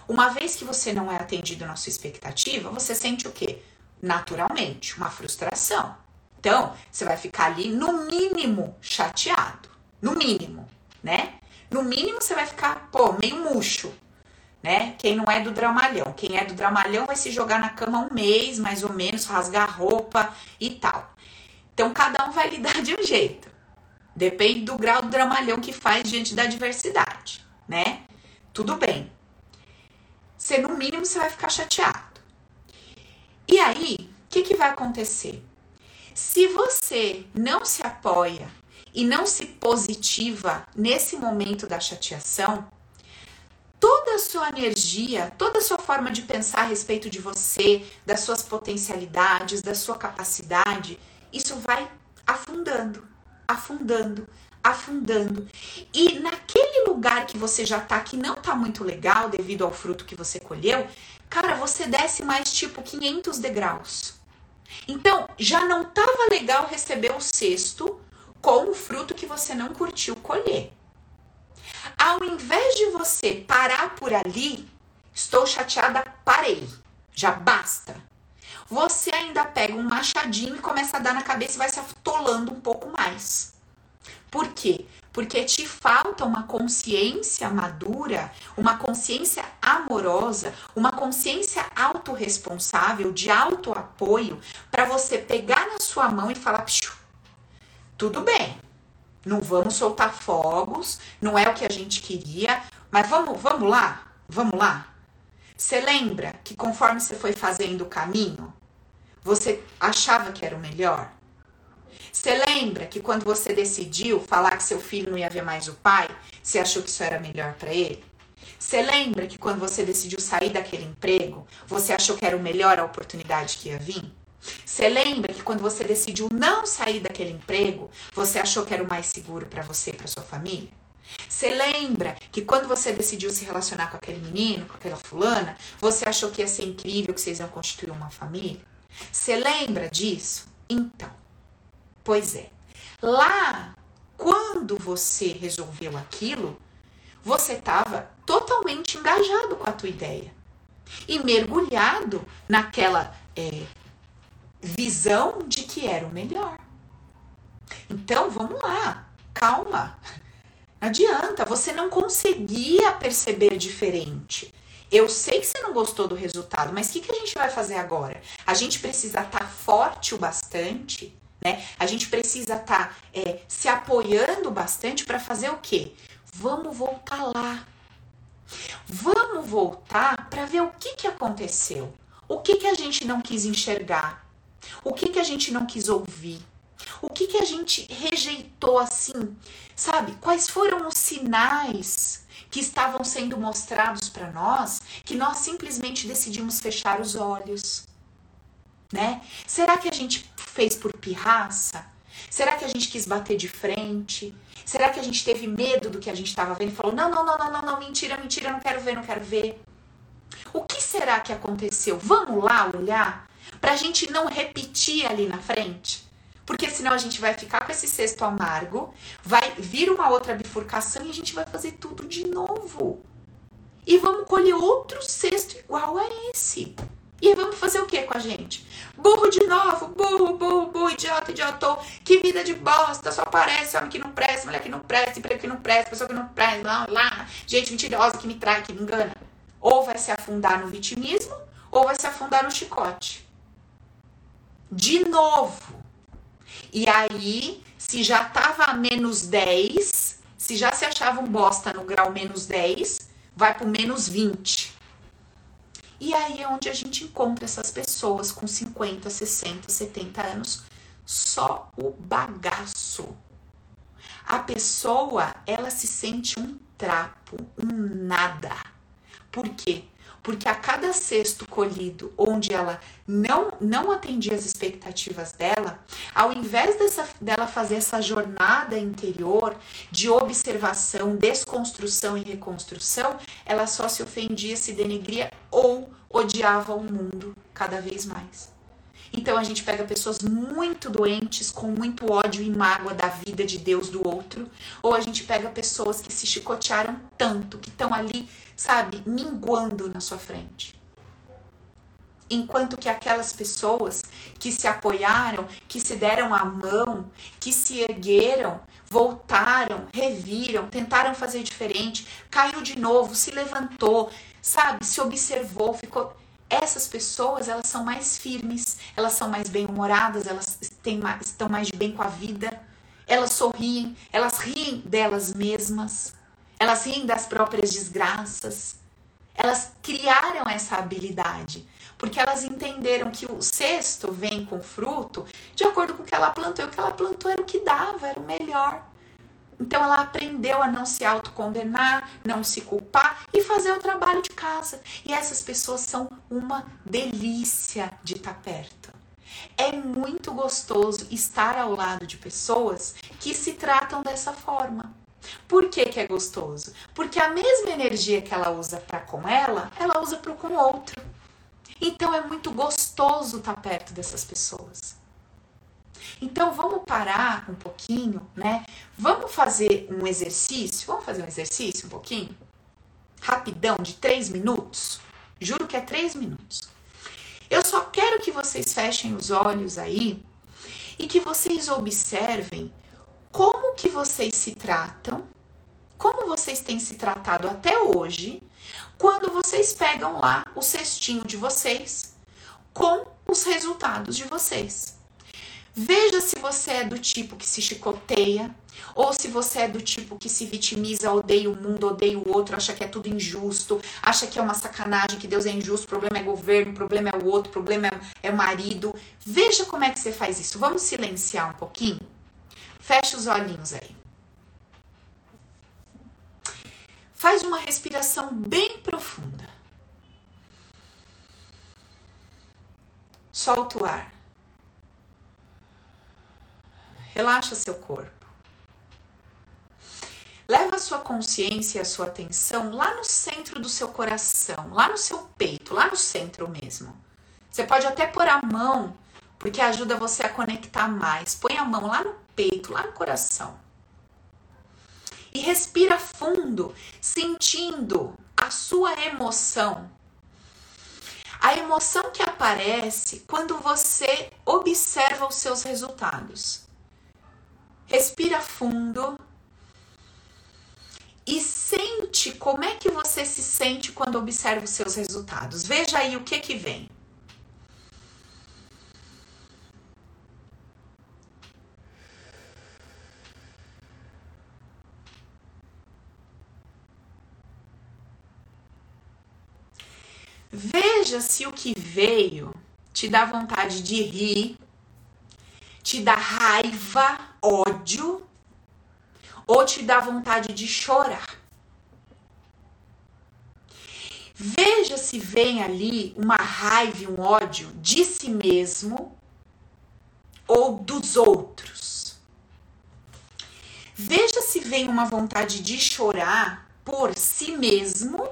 Uma vez que você não é atendido na sua expectativa, você sente o quê? Naturalmente, uma frustração. Então, você vai ficar ali no mínimo chateado, no mínimo, né? No mínimo você vai ficar, pô, meio murcho, né? Quem não é do dramalhão. Quem é do dramalhão vai se jogar na cama um mês, mais ou menos, rasgar roupa e tal. Então cada um vai [laughs] lidar de um jeito. Depende do grau do dramalhão que faz diante da adversidade, né? Tudo bem. Você, no mínimo, você vai ficar chateado. E aí, o que, que vai acontecer? Se você não se apoia e não se positiva nesse momento da chateação, toda a sua energia, toda a sua forma de pensar a respeito de você, das suas potencialidades, da sua capacidade, isso vai afundando, afundando, afundando. E naquele lugar que você já tá que não tá muito legal devido ao fruto que você colheu, cara, você desce mais tipo 500 degraus. Então, já não tava legal receber o cesto com o fruto que você não curtiu colher. Ao invés de você parar por ali, estou chateada, parei. Já basta. Você ainda pega um machadinho e começa a dar na cabeça e vai se atolando um pouco mais. Por quê? Porque te falta uma consciência madura, uma consciência amorosa, uma consciência autorresponsável, de autoapoio, para você pegar na sua mão e falar: tudo bem, não vamos soltar fogos, não é o que a gente queria, mas vamos, vamos lá, vamos lá. Você lembra que conforme você foi fazendo o caminho, você achava que era o melhor? Você lembra que quando você decidiu falar que seu filho não ia ver mais o pai, você achou que isso era melhor para ele? Você lembra que quando você decidiu sair daquele emprego, você achou que era o melhor a oportunidade que ia vir? Você lembra que quando você decidiu não sair daquele emprego, você achou que era o mais seguro para você e para sua família? Você lembra que quando você decidiu se relacionar com aquele menino, com aquela fulana, você achou que ia ser incrível, que vocês iam constituir uma família? Você lembra disso? Então, pois é. Lá, quando você resolveu aquilo, você estava totalmente engajado com a tua ideia e mergulhado naquela é, visão de que era o melhor. Então, vamos lá, calma. Não adianta, você não conseguia perceber diferente. Eu sei que você não gostou do resultado, mas o que, que a gente vai fazer agora? A gente precisa estar tá forte o bastante, né? A gente precisa estar tá, é, se apoiando bastante para fazer o quê? Vamos voltar lá. Vamos voltar para ver o que, que aconteceu. O que, que a gente não quis enxergar? O que, que a gente não quis ouvir? O que, que a gente rejeitou assim? Sabe? Quais foram os sinais que estavam sendo mostrados para nós que nós simplesmente decidimos fechar os olhos? Né? Será que a gente fez por pirraça? Será que a gente quis bater de frente? Será que a gente teve medo do que a gente estava vendo e falou: não, não, não, não, não, não, mentira, mentira, não quero ver, não quero ver? O que será que aconteceu? Vamos lá olhar para a gente não repetir ali na frente. Porque senão a gente vai ficar com esse cesto amargo, vai vir uma outra bifurcação e a gente vai fazer tudo de novo. E vamos colher outro cesto igual a esse. E vamos fazer o que com a gente? Burro de novo, burro, burro, burro, idiota, idiotou. Que vida de bosta, só aparece homem que não presta, mulher que não presta, emprego que não presta, pessoa que não presta, lá, lá, gente mentirosa que me trai, que me engana. Ou vai se afundar no vitimismo, ou vai se afundar no chicote de novo. E aí, se já tava a menos 10, se já se achava um bosta no grau menos 10, vai pro menos 20. E aí é onde a gente encontra essas pessoas com 50, 60, 70 anos, só o bagaço. A pessoa, ela se sente um trapo, um nada. Por quê? Porque a cada cesto colhido onde ela não, não atendia as expectativas dela, ao invés dessa, dela fazer essa jornada interior de observação, desconstrução e reconstrução, ela só se ofendia, se denegria ou odiava o mundo cada vez mais. Então a gente pega pessoas muito doentes, com muito ódio e mágoa da vida de Deus do outro, ou a gente pega pessoas que se chicotearam tanto, que estão ali sabe, minguando na sua frente. Enquanto que aquelas pessoas que se apoiaram, que se deram a mão, que se ergueram, voltaram, reviram, tentaram fazer diferente, caiu de novo, se levantou, sabe, se observou, ficou. Essas pessoas, elas são mais firmes, elas são mais bem-humoradas, elas têm mais, estão mais de bem com a vida, elas sorriem, elas riem delas mesmas, elas riem das próprias desgraças. Elas criaram essa habilidade, porque elas entenderam que o cesto vem com fruto de acordo com o que ela plantou, e o que ela plantou era o que dava, era o melhor. Então ela aprendeu a não se autocondenar, não se culpar e fazer o trabalho de casa. E essas pessoas são uma delícia de estar perto. É muito gostoso estar ao lado de pessoas que se tratam dessa forma. Por que, que é gostoso? Porque a mesma energia que ela usa para com ela, ela usa para com o outro. Então é muito gostoso estar perto dessas pessoas. Então vamos parar um pouquinho, né? Vamos fazer um exercício. Vamos fazer um exercício um pouquinho? Rapidão, de três minutos. Juro que é três minutos. Eu só quero que vocês fechem os olhos aí e que vocês observem como que vocês se tratam, como vocês têm se tratado até hoje, quando vocês pegam lá o cestinho de vocês com os resultados de vocês. Veja se você é do tipo que se chicoteia, ou se você é do tipo que se vitimiza, odeia o mundo, odeia o outro, acha que é tudo injusto, acha que é uma sacanagem, que Deus é injusto, o problema é governo, o problema é o outro, o problema é, é o marido. Veja como é que você faz isso. Vamos silenciar um pouquinho? Fecha os olhinhos aí. Faz uma respiração bem profunda. Solta o ar. Relaxa seu corpo. Leva a sua consciência e a sua atenção lá no centro do seu coração, lá no seu peito, lá no centro mesmo. Você pode até pôr a mão, porque ajuda você a conectar mais. Põe a mão lá no peito, lá no coração. E respira fundo, sentindo a sua emoção. A emoção que aparece quando você observa os seus resultados. Respira fundo e sente como é que você se sente quando observa os seus resultados. Veja aí o que que vem. Veja se o que veio te dá vontade de rir, te dá raiva, ódio ou te dá vontade de chorar. Veja se vem ali uma raiva um ódio de si mesmo ou dos outros. Veja se vem uma vontade de chorar por si mesmo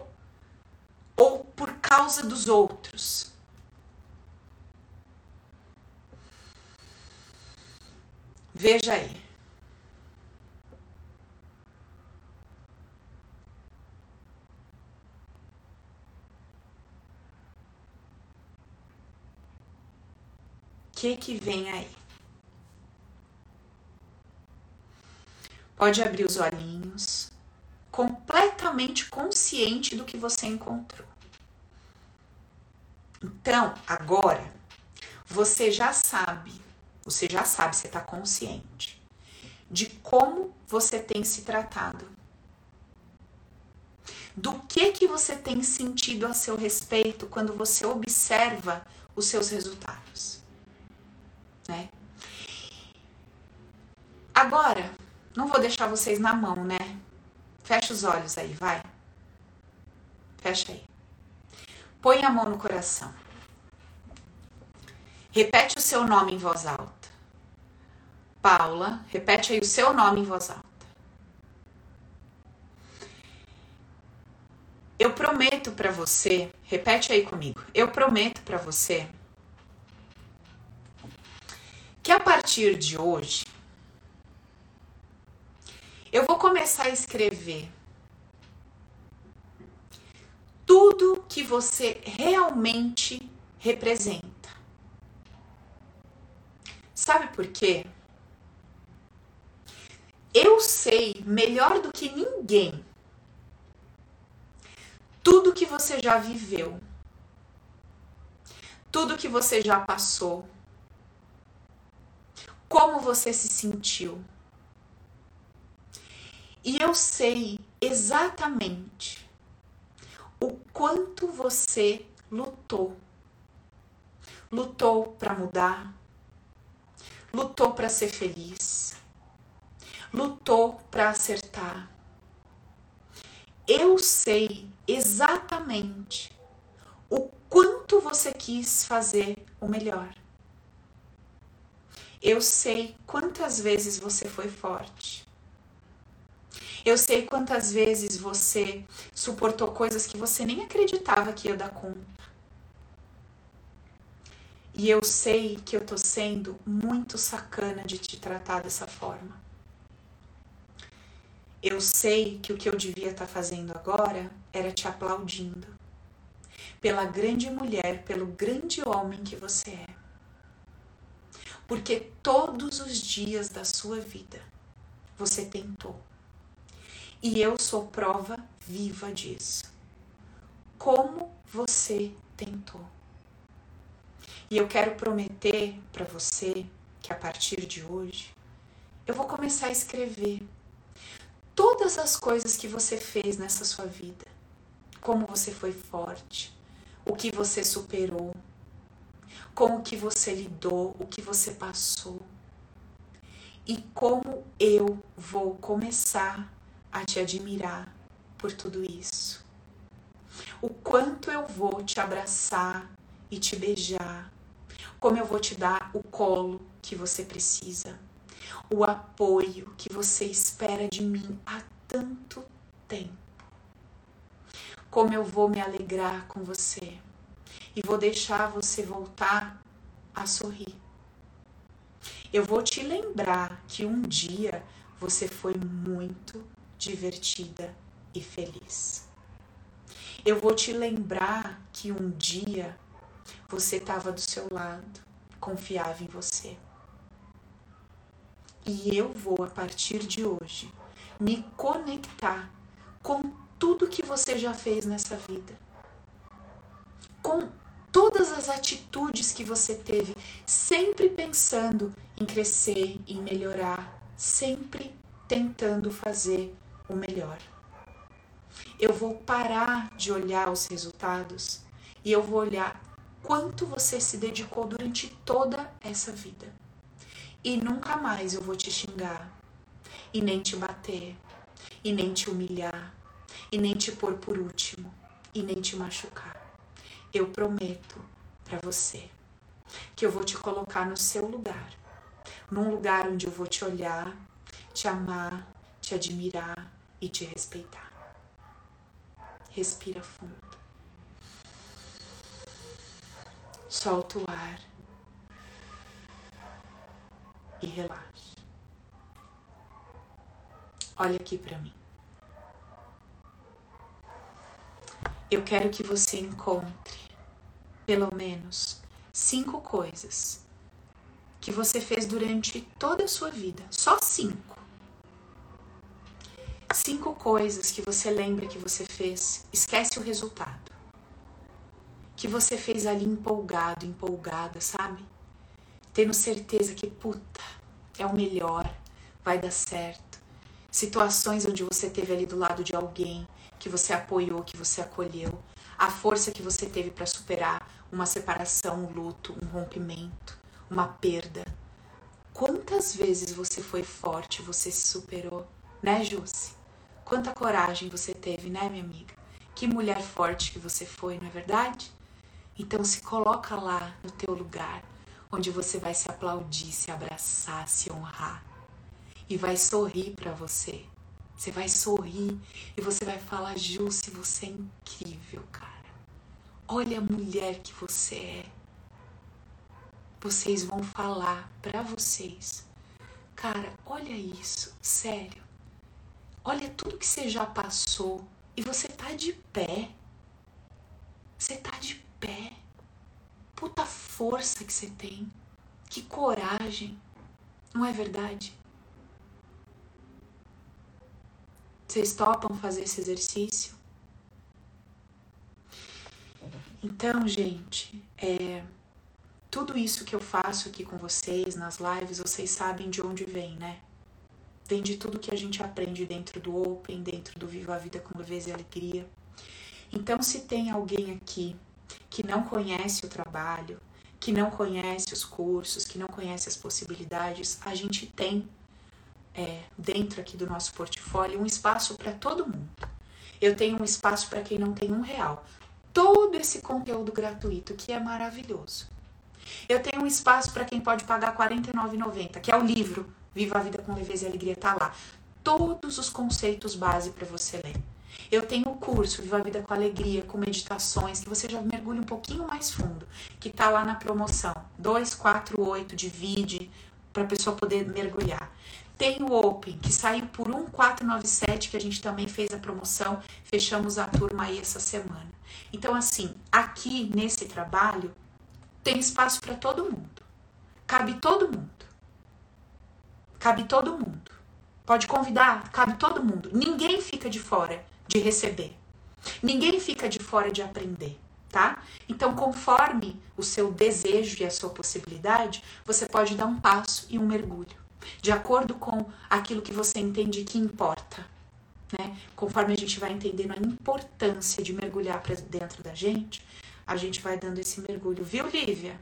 ou por causa dos outros. Veja aí. Que que vem aí? Pode abrir os olhinhos, completamente consciente do que você encontrou. Então, agora, você já sabe você já sabe, você está consciente de como você tem se tratado. Do que que você tem sentido a seu respeito quando você observa os seus resultados, né? Agora, não vou deixar vocês na mão, né? Fecha os olhos aí, vai. Fecha aí. Põe a mão no coração. Repete o seu nome em voz alta. Paula, repete aí o seu nome em voz alta. Eu prometo para você, repete aí comigo. Eu prometo para você que a partir de hoje eu vou começar a escrever tudo que você realmente representa. Sabe por quê? Eu sei melhor do que ninguém tudo que você já viveu, tudo que você já passou, como você se sentiu. E eu sei exatamente o quanto você lutou. Lutou para mudar, lutou para ser feliz, lutou para acertar. Eu sei exatamente o quanto você quis fazer o melhor. Eu sei quantas vezes você foi forte. Eu sei quantas vezes você suportou coisas que você nem acreditava que ia dar conta. E eu sei que eu tô sendo muito sacana de te tratar dessa forma. Eu sei que o que eu devia estar tá fazendo agora era te aplaudindo. Pela grande mulher, pelo grande homem que você é. Porque todos os dias da sua vida você tentou. E eu sou prova viva disso. Como você tentou. E eu quero prometer para você que a partir de hoje eu vou começar a escrever todas as coisas que você fez nessa sua vida. Como você foi forte, o que você superou, com o que você lidou, o que você passou. E como eu vou começar a te admirar por tudo isso. O quanto eu vou te abraçar e te beijar como eu vou te dar o colo que você precisa, o apoio que você espera de mim há tanto tempo. Como eu vou me alegrar com você e vou deixar você voltar a sorrir. Eu vou te lembrar que um dia você foi muito divertida e feliz. Eu vou te lembrar que um dia você estava do seu lado, confiava em você. E eu vou, a partir de hoje, me conectar com tudo que você já fez nessa vida. Com todas as atitudes que você teve, sempre pensando em crescer, em melhorar, sempre tentando fazer o melhor. Eu vou parar de olhar os resultados e eu vou olhar quanto você se dedicou durante toda essa vida. E nunca mais eu vou te xingar, e nem te bater, e nem te humilhar, e nem te pôr por último, e nem te machucar. Eu prometo para você que eu vou te colocar no seu lugar, num lugar onde eu vou te olhar, te amar, te admirar e te respeitar. Respira fundo. Solta o ar e relaxa. Olha aqui para mim. Eu quero que você encontre pelo menos cinco coisas que você fez durante toda a sua vida. Só cinco. Cinco coisas que você lembra que você fez. Esquece o resultado que você fez ali empolgado, empolgada, sabe? Tendo certeza que, puta, é o melhor, vai dar certo. Situações onde você teve ali do lado de alguém que você apoiou, que você acolheu, a força que você teve para superar uma separação, um luto, um rompimento, uma perda. Quantas vezes você foi forte, você se superou, né, Jússi? Quanta coragem você teve, né, minha amiga? Que mulher forte que você foi, não é verdade? Então se coloca lá no teu lugar, onde você vai se aplaudir, se abraçar, se honrar e vai sorrir para você. Você vai sorrir e você vai falar, Ju, se você é incrível, cara. Olha a mulher que você é. Vocês vão falar para vocês. Cara, olha isso, sério. Olha tudo que você já passou e você tá de pé. Você tá de pé. Puta força que você tem. Que coragem. Não é verdade? Vocês topam fazer esse exercício? Então, gente, é, tudo isso que eu faço aqui com vocês nas lives, vocês sabem de onde vem, né? Vem de tudo que a gente aprende dentro do Open, dentro do Viva a Vida com Leveza e Alegria. Então, se tem alguém aqui que não conhece o trabalho, que não conhece os cursos, que não conhece as possibilidades, a gente tem é, dentro aqui do nosso portfólio um espaço para todo mundo. Eu tenho um espaço para quem não tem um real. Todo esse conteúdo gratuito que é maravilhoso. Eu tenho um espaço para quem pode pagar R$ 49,90, que é o livro Viva a Vida com Leveza e Alegria, tá lá. Todos os conceitos base para você ler. Eu tenho o curso Viva a Vida com Alegria, com meditações, que você já mergulha um pouquinho mais fundo, que tá lá na promoção. 248, divide, para a pessoa poder mergulhar. Tem o Open, que saiu por 1497, que a gente também fez a promoção, fechamos a turma aí essa semana. Então, assim, aqui nesse trabalho, tem espaço para todo mundo. Cabe todo mundo. Cabe todo mundo. Pode convidar, cabe todo mundo. Ninguém fica de fora de receber. Ninguém fica de fora de aprender, tá? Então, conforme o seu desejo e a sua possibilidade, você pode dar um passo e um mergulho, de acordo com aquilo que você entende que importa. Né? Conforme a gente vai entendendo a importância de mergulhar para dentro da gente, a gente vai dando esse mergulho. Viu, Lívia?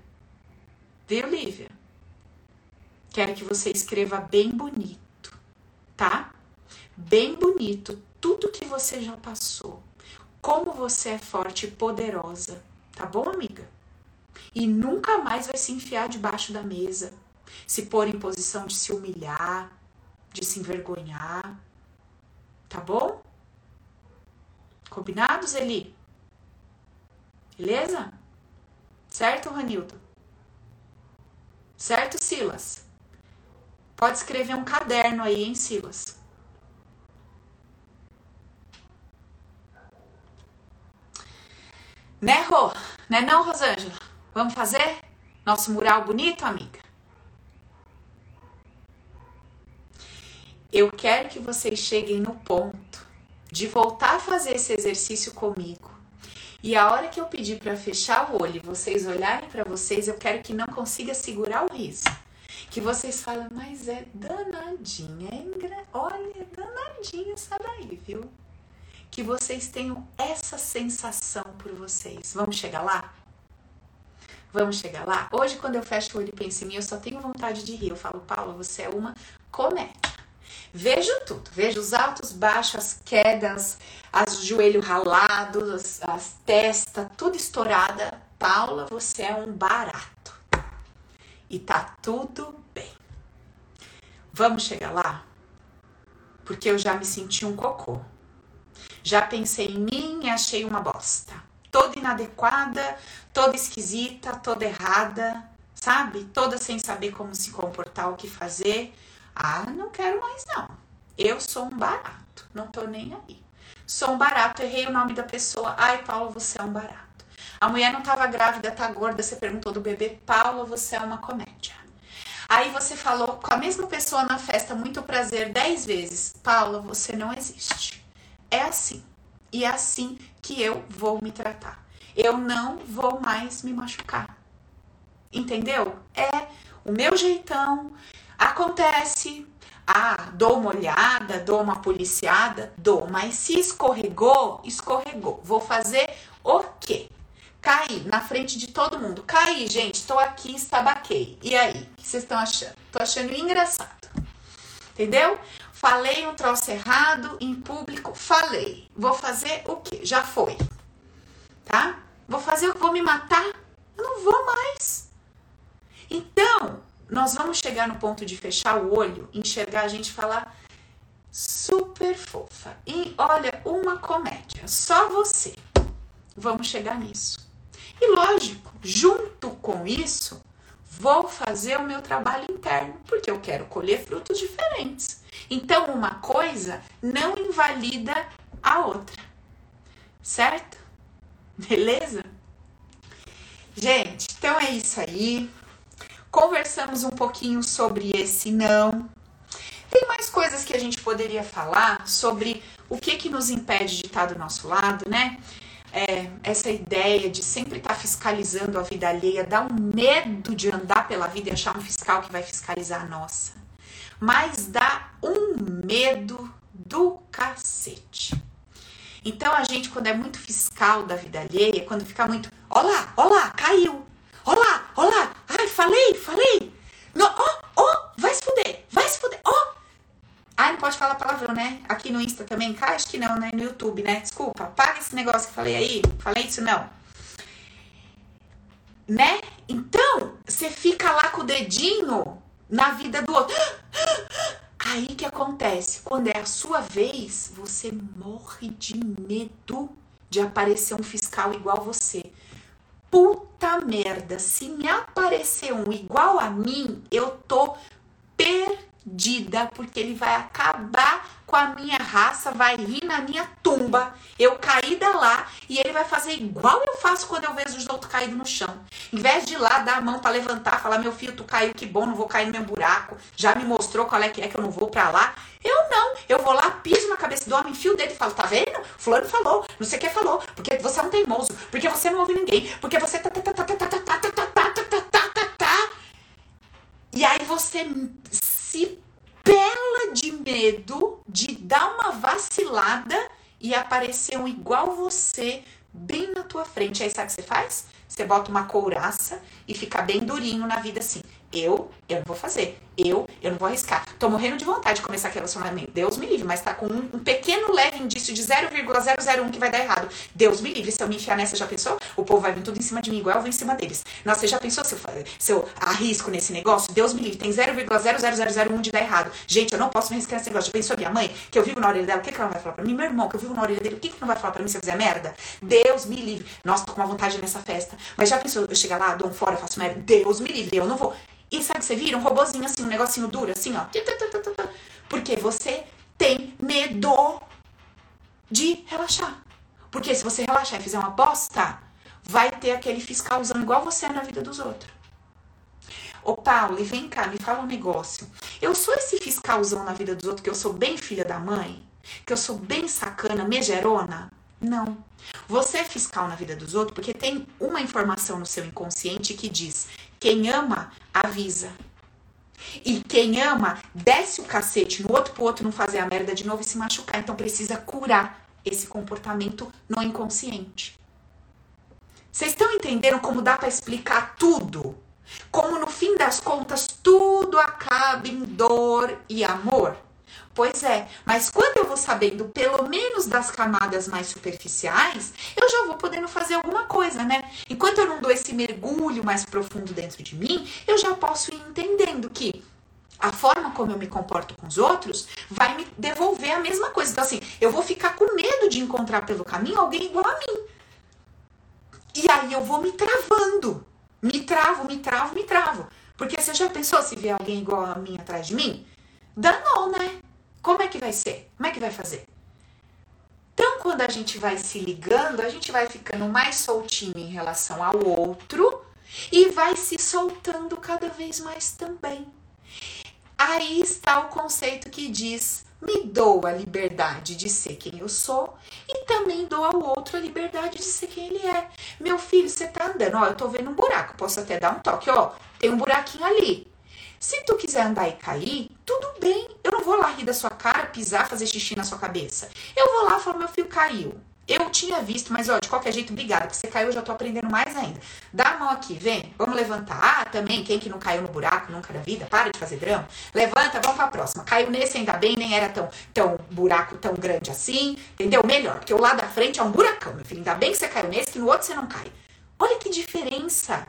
Viu, Lívia? Quero que você escreva bem bonito, tá? Bem bonito tudo que você já passou. Como você é forte e poderosa, tá bom, amiga? E nunca mais vai se enfiar debaixo da mesa, se pôr em posição de se humilhar, de se envergonhar. Tá bom? Combinados, Eli? Beleza? Certo, Ranildo? Certo, Silas? Pode escrever um caderno aí, hein, Silas? Né, Rô? Né não, Rosângela? Vamos fazer nosso mural bonito, amiga? Eu quero que vocês cheguem no ponto de voltar a fazer esse exercício comigo e a hora que eu pedir para fechar o olho e vocês olharem para vocês, eu quero que não consiga segurar o riso. Que vocês falem, mas é danadinha, é olha, é danadinha essa daí, viu? Que vocês tenham essa sensação por vocês. Vamos chegar lá? Vamos chegar lá? Hoje, quando eu fecho o olho e penso em mim, eu só tenho vontade de rir. Eu falo, Paula, você é uma comédia. Vejo tudo, vejo os altos, baixos, as quedas, as joelhos ralados, as, as testas, tudo estourada. Paula, você é um barato. E tá tudo bem. Vamos chegar lá? Porque eu já me senti um cocô. Já pensei em mim e achei uma bosta. Toda inadequada, toda esquisita, toda errada, sabe? Toda sem saber como se comportar, o que fazer ah, não quero mais não. Eu sou um barato, não tô nem aí. Sou um barato, errei o nome da pessoa. Ai, Paulo, você é um barato. A mulher não tava grávida, tá gorda, você perguntou do bebê. Paulo, você é uma comédia. Aí você falou com a mesma pessoa na festa, muito prazer, dez vezes. Paula, você não existe. É assim. E é assim que eu vou me tratar. Eu não vou mais me machucar. Entendeu? É o meu jeitão, Acontece, ah, dou uma olhada, dou uma policiada, dou, mas se escorregou, escorregou. Vou fazer o quê? Caí na frente de todo mundo. Caí, gente, estou aqui, estabaquei. E aí, o que vocês estão achando? Tô achando engraçado. Entendeu? Falei um troço errado em público, falei. Vou fazer o quê? Já foi. Tá? Vou fazer o que vou me matar? Eu não vou mais. Então, nós vamos chegar no ponto de fechar o olho, enxergar a gente falar super fofa. E olha, uma comédia, só você. Vamos chegar nisso. E lógico, junto com isso, vou fazer o meu trabalho interno, porque eu quero colher frutos diferentes. Então, uma coisa não invalida a outra. Certo? Beleza? Gente, então é isso aí. Conversamos um pouquinho sobre esse não. Tem mais coisas que a gente poderia falar sobre o que que nos impede de estar do nosso lado, né? é, essa ideia de sempre estar tá fiscalizando a vida alheia dá um medo de andar pela vida e achar um fiscal que vai fiscalizar a nossa. Mas dá um medo do cacete. Então a gente, quando é muito fiscal da vida alheia, quando fica muito, olá, olá, caiu, olá, olá, ai, falei, falei, ó, ó, oh, vai se fuder, vai se fuder, ó. Oh. Ai, não pode falar palavrão, né? Aqui no Insta também cai? Acho que não, né? No YouTube, né? Desculpa, paga esse negócio que falei aí. Falei isso não. Né? Então, você fica lá com o dedinho na vida do outro. [gasps] Aí que acontece? Quando é a sua vez, você morre de medo de aparecer um fiscal igual você. Puta merda, se me aparecer um igual a mim, eu tô perdida, porque ele vai acabar com a minha raça, vai rir na minha tumba. Eu caída lá e ele vai fazer igual eu faço quando eu vejo os outros caídos no chão. Em vez de ir lá dar a mão para levantar, falar: meu filho, tu caiu, que bom, não vou cair no meu buraco. Já me mostrou qual é que é que eu não vou para lá. Eu não, eu vou lá, piso na cabeça do homem, fio dele e falo: tá vendo? Fulano falou, não sei o que falou, porque você é um teimoso, porque você não ouve ninguém, porque você tá, tá, tá, tá, tá, tá, tá, tá, tá, tá, tá, tá, tá, tá. E aí você se pela de medo de dar uma vacilada e aparecer um igual você bem na tua frente. Aí sabe o que você faz? Você bota uma couraça e fica bem durinho na vida assim. Eu, eu não vou fazer. Eu, eu não vou arriscar. Tô morrendo de vontade de começar aquele relacionamento. Deus me livre, mas tá com um, um pequeno leve indício de 0,001 que vai dar errado. Deus me livre. Se eu me enfiar nessa, já pensou? O povo vai vir tudo em cima de mim, igual eu vou em cima deles. Nossa, você já pensou se eu, se eu arrisco nesse negócio? Deus me livre. Tem 0,0001 de dar errado. Gente, eu não posso me arriscar nesse negócio. Já pensou minha mãe, que eu vivo na orelha dela? O que, que ela vai falar pra mim? Meu irmão, que eu vivo na orelha dele, o que, que não vai falar pra mim se eu fizer merda? Deus me livre. Nossa, tô com uma vontade nessa festa. Mas já pensou, eu chegar lá, dou um fora, faço merda? Deus me livre. Eu não vou. E sabe que você vira? Um robozinho assim, negocinho duro, assim, ó. Porque você tem medo de relaxar. Porque se você relaxar e fizer uma bosta, vai ter aquele fiscal usando igual você é na vida dos outros. Ô Paulo, e vem cá, me fala um negócio. Eu sou esse fiscalzão na vida dos outros, que eu sou bem filha da mãe? Que eu sou bem sacana, megerona? Não. Você é fiscal na vida dos outros porque tem uma informação no seu inconsciente que diz: quem ama, avisa. E quem ama, desce o cacete no outro pro outro não fazer a merda de novo e se machucar. Então precisa curar esse comportamento no inconsciente. Vocês estão entendendo como dá para explicar tudo? Como no fim das contas tudo acaba em dor e amor? Pois é, mas quando eu vou sabendo pelo menos das camadas mais superficiais, eu já vou podendo fazer alguma coisa, né? Enquanto eu não dou esse mergulho mais profundo dentro de mim, eu já posso ir entendendo que a forma como eu me comporto com os outros vai me devolver a mesma coisa. Então, assim, eu vou ficar com medo de encontrar pelo caminho alguém igual a mim. E aí eu vou me travando. Me travo, me travo, me travo. Porque você já pensou se vier alguém igual a mim atrás de mim? Danou, né? Como é que vai ser? Como é que vai fazer? Então, quando a gente vai se ligando, a gente vai ficando mais soltinho em relação ao outro e vai se soltando cada vez mais também. Aí está o conceito que diz: me dou a liberdade de ser quem eu sou e também dou ao outro a liberdade de ser quem ele é. Meu filho, você tá andando, ó, eu tô vendo um buraco, posso até dar um toque, ó, tem um buraquinho ali. Se tu quiser andar e cair, tudo bem. Eu não vou lá rir da sua cara, pisar, fazer xixi na sua cabeça. Eu vou lá e falo, meu filho caiu. Eu tinha visto, mas ó, de qualquer jeito, obrigada, porque você caiu, eu já tô aprendendo mais ainda. Dá a mão aqui, vem, vamos levantar. Ah, também, quem que não caiu no buraco nunca na vida, para de fazer drama. Levanta, vamos pra próxima. Caiu nesse ainda bem, nem era tão, tão buraco tão grande assim, entendeu? Melhor, porque o lado da frente é um buracão, meu filho. Ainda bem que você caiu nesse, que no outro você não cai. Olha que diferença,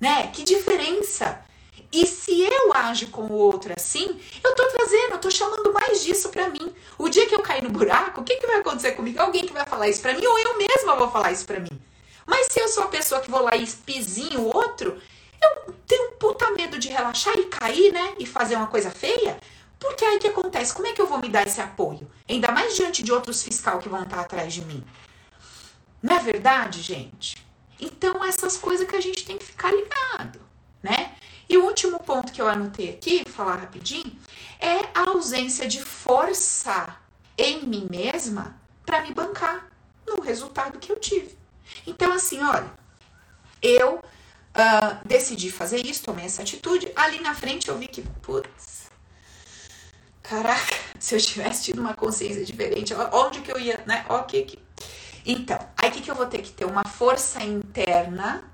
né? Que diferença. E se eu ajo com o outro assim, eu tô trazendo, eu tô chamando mais disso para mim. O dia que eu cair no buraco, o que, que vai acontecer comigo? Alguém que vai falar isso para mim ou eu mesma vou falar isso para mim. Mas se eu sou a pessoa que vou lá e espizinho o outro, eu tenho um puta medo de relaxar e cair, né? E fazer uma coisa feia. Porque aí que acontece? Como é que eu vou me dar esse apoio? Ainda mais diante de outros fiscal que vão estar atrás de mim. Não é verdade, gente? Então, essas coisas que a gente tem que ficar ligado, né? E o último ponto que eu anotei aqui, falar rapidinho, é a ausência de força em mim mesma para me bancar no resultado que eu tive. Então, assim, olha, eu uh, decidi fazer isso, tomei essa atitude. Ali na frente eu vi que, putz, caraca, [laughs] se eu tivesse tido uma consciência diferente, onde que eu ia, né? Ok, que. Então, aí que, que eu vou ter que ter uma força interna,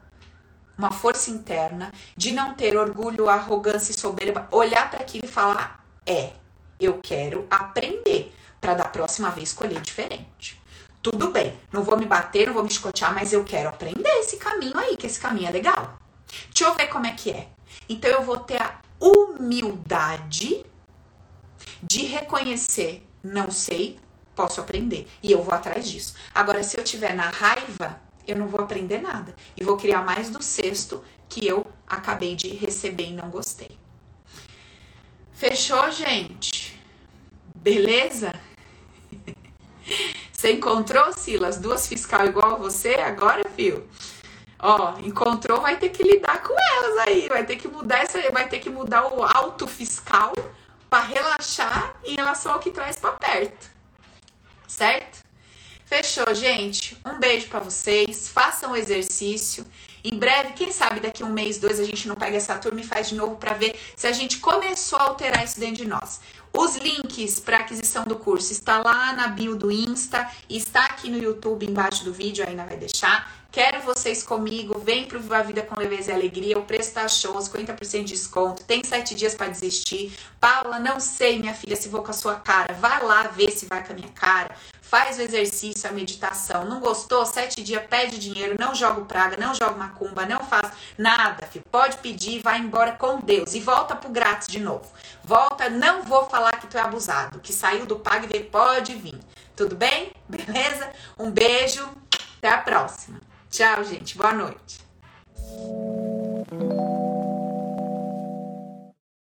uma força interna de não ter orgulho, arrogância e soberba, olhar para aquilo e falar: é, eu quero aprender para da próxima vez escolher diferente. Tudo bem, não vou me bater, não vou me escotear, mas eu quero aprender esse caminho aí, que esse caminho é legal. Deixa eu ver como é que é. Então eu vou ter a humildade de reconhecer, não sei, posso aprender. E eu vou atrás disso. Agora, se eu tiver na raiva, eu não vou aprender nada. E vou criar mais do sexto que eu acabei de receber e não gostei. Fechou, gente? Beleza? [laughs] Você encontrou, Silas, duas fiscal igual a você agora, filho? Ó, encontrou, vai ter que lidar com elas aí, vai ter que mudar essa, vai ter que mudar o auto fiscal para relaxar em relação ao que traz para perto. Certo? Fechou, gente. Um beijo para vocês. Façam o exercício. Em breve, quem sabe daqui um mês, dois, a gente não pega essa turma e faz de novo para ver se a gente começou a alterar isso dentro de nós. Os links para aquisição do curso está lá na bio do Insta, está aqui no YouTube embaixo do vídeo, ainda vai deixar. Quero vocês comigo, vem pro Viva a Vida com Leveza e Alegria, o preço tá show, 50% de desconto, tem sete dias para desistir. Paula, não sei, minha filha, se vou com a sua cara, vai lá ver se vai com a minha cara. Faz o exercício, a meditação. Não gostou? Sete dias, pede dinheiro, não joga praga, não joga macumba, não faz nada, filho. Pode pedir, vai embora com Deus e volta pro grátis de novo. Volta, não vou falar que tu é abusado, que saiu do pago e pode vir. Tudo bem? [laughs] Beleza? Um beijo, até a próxima. Tchau, gente. Boa noite.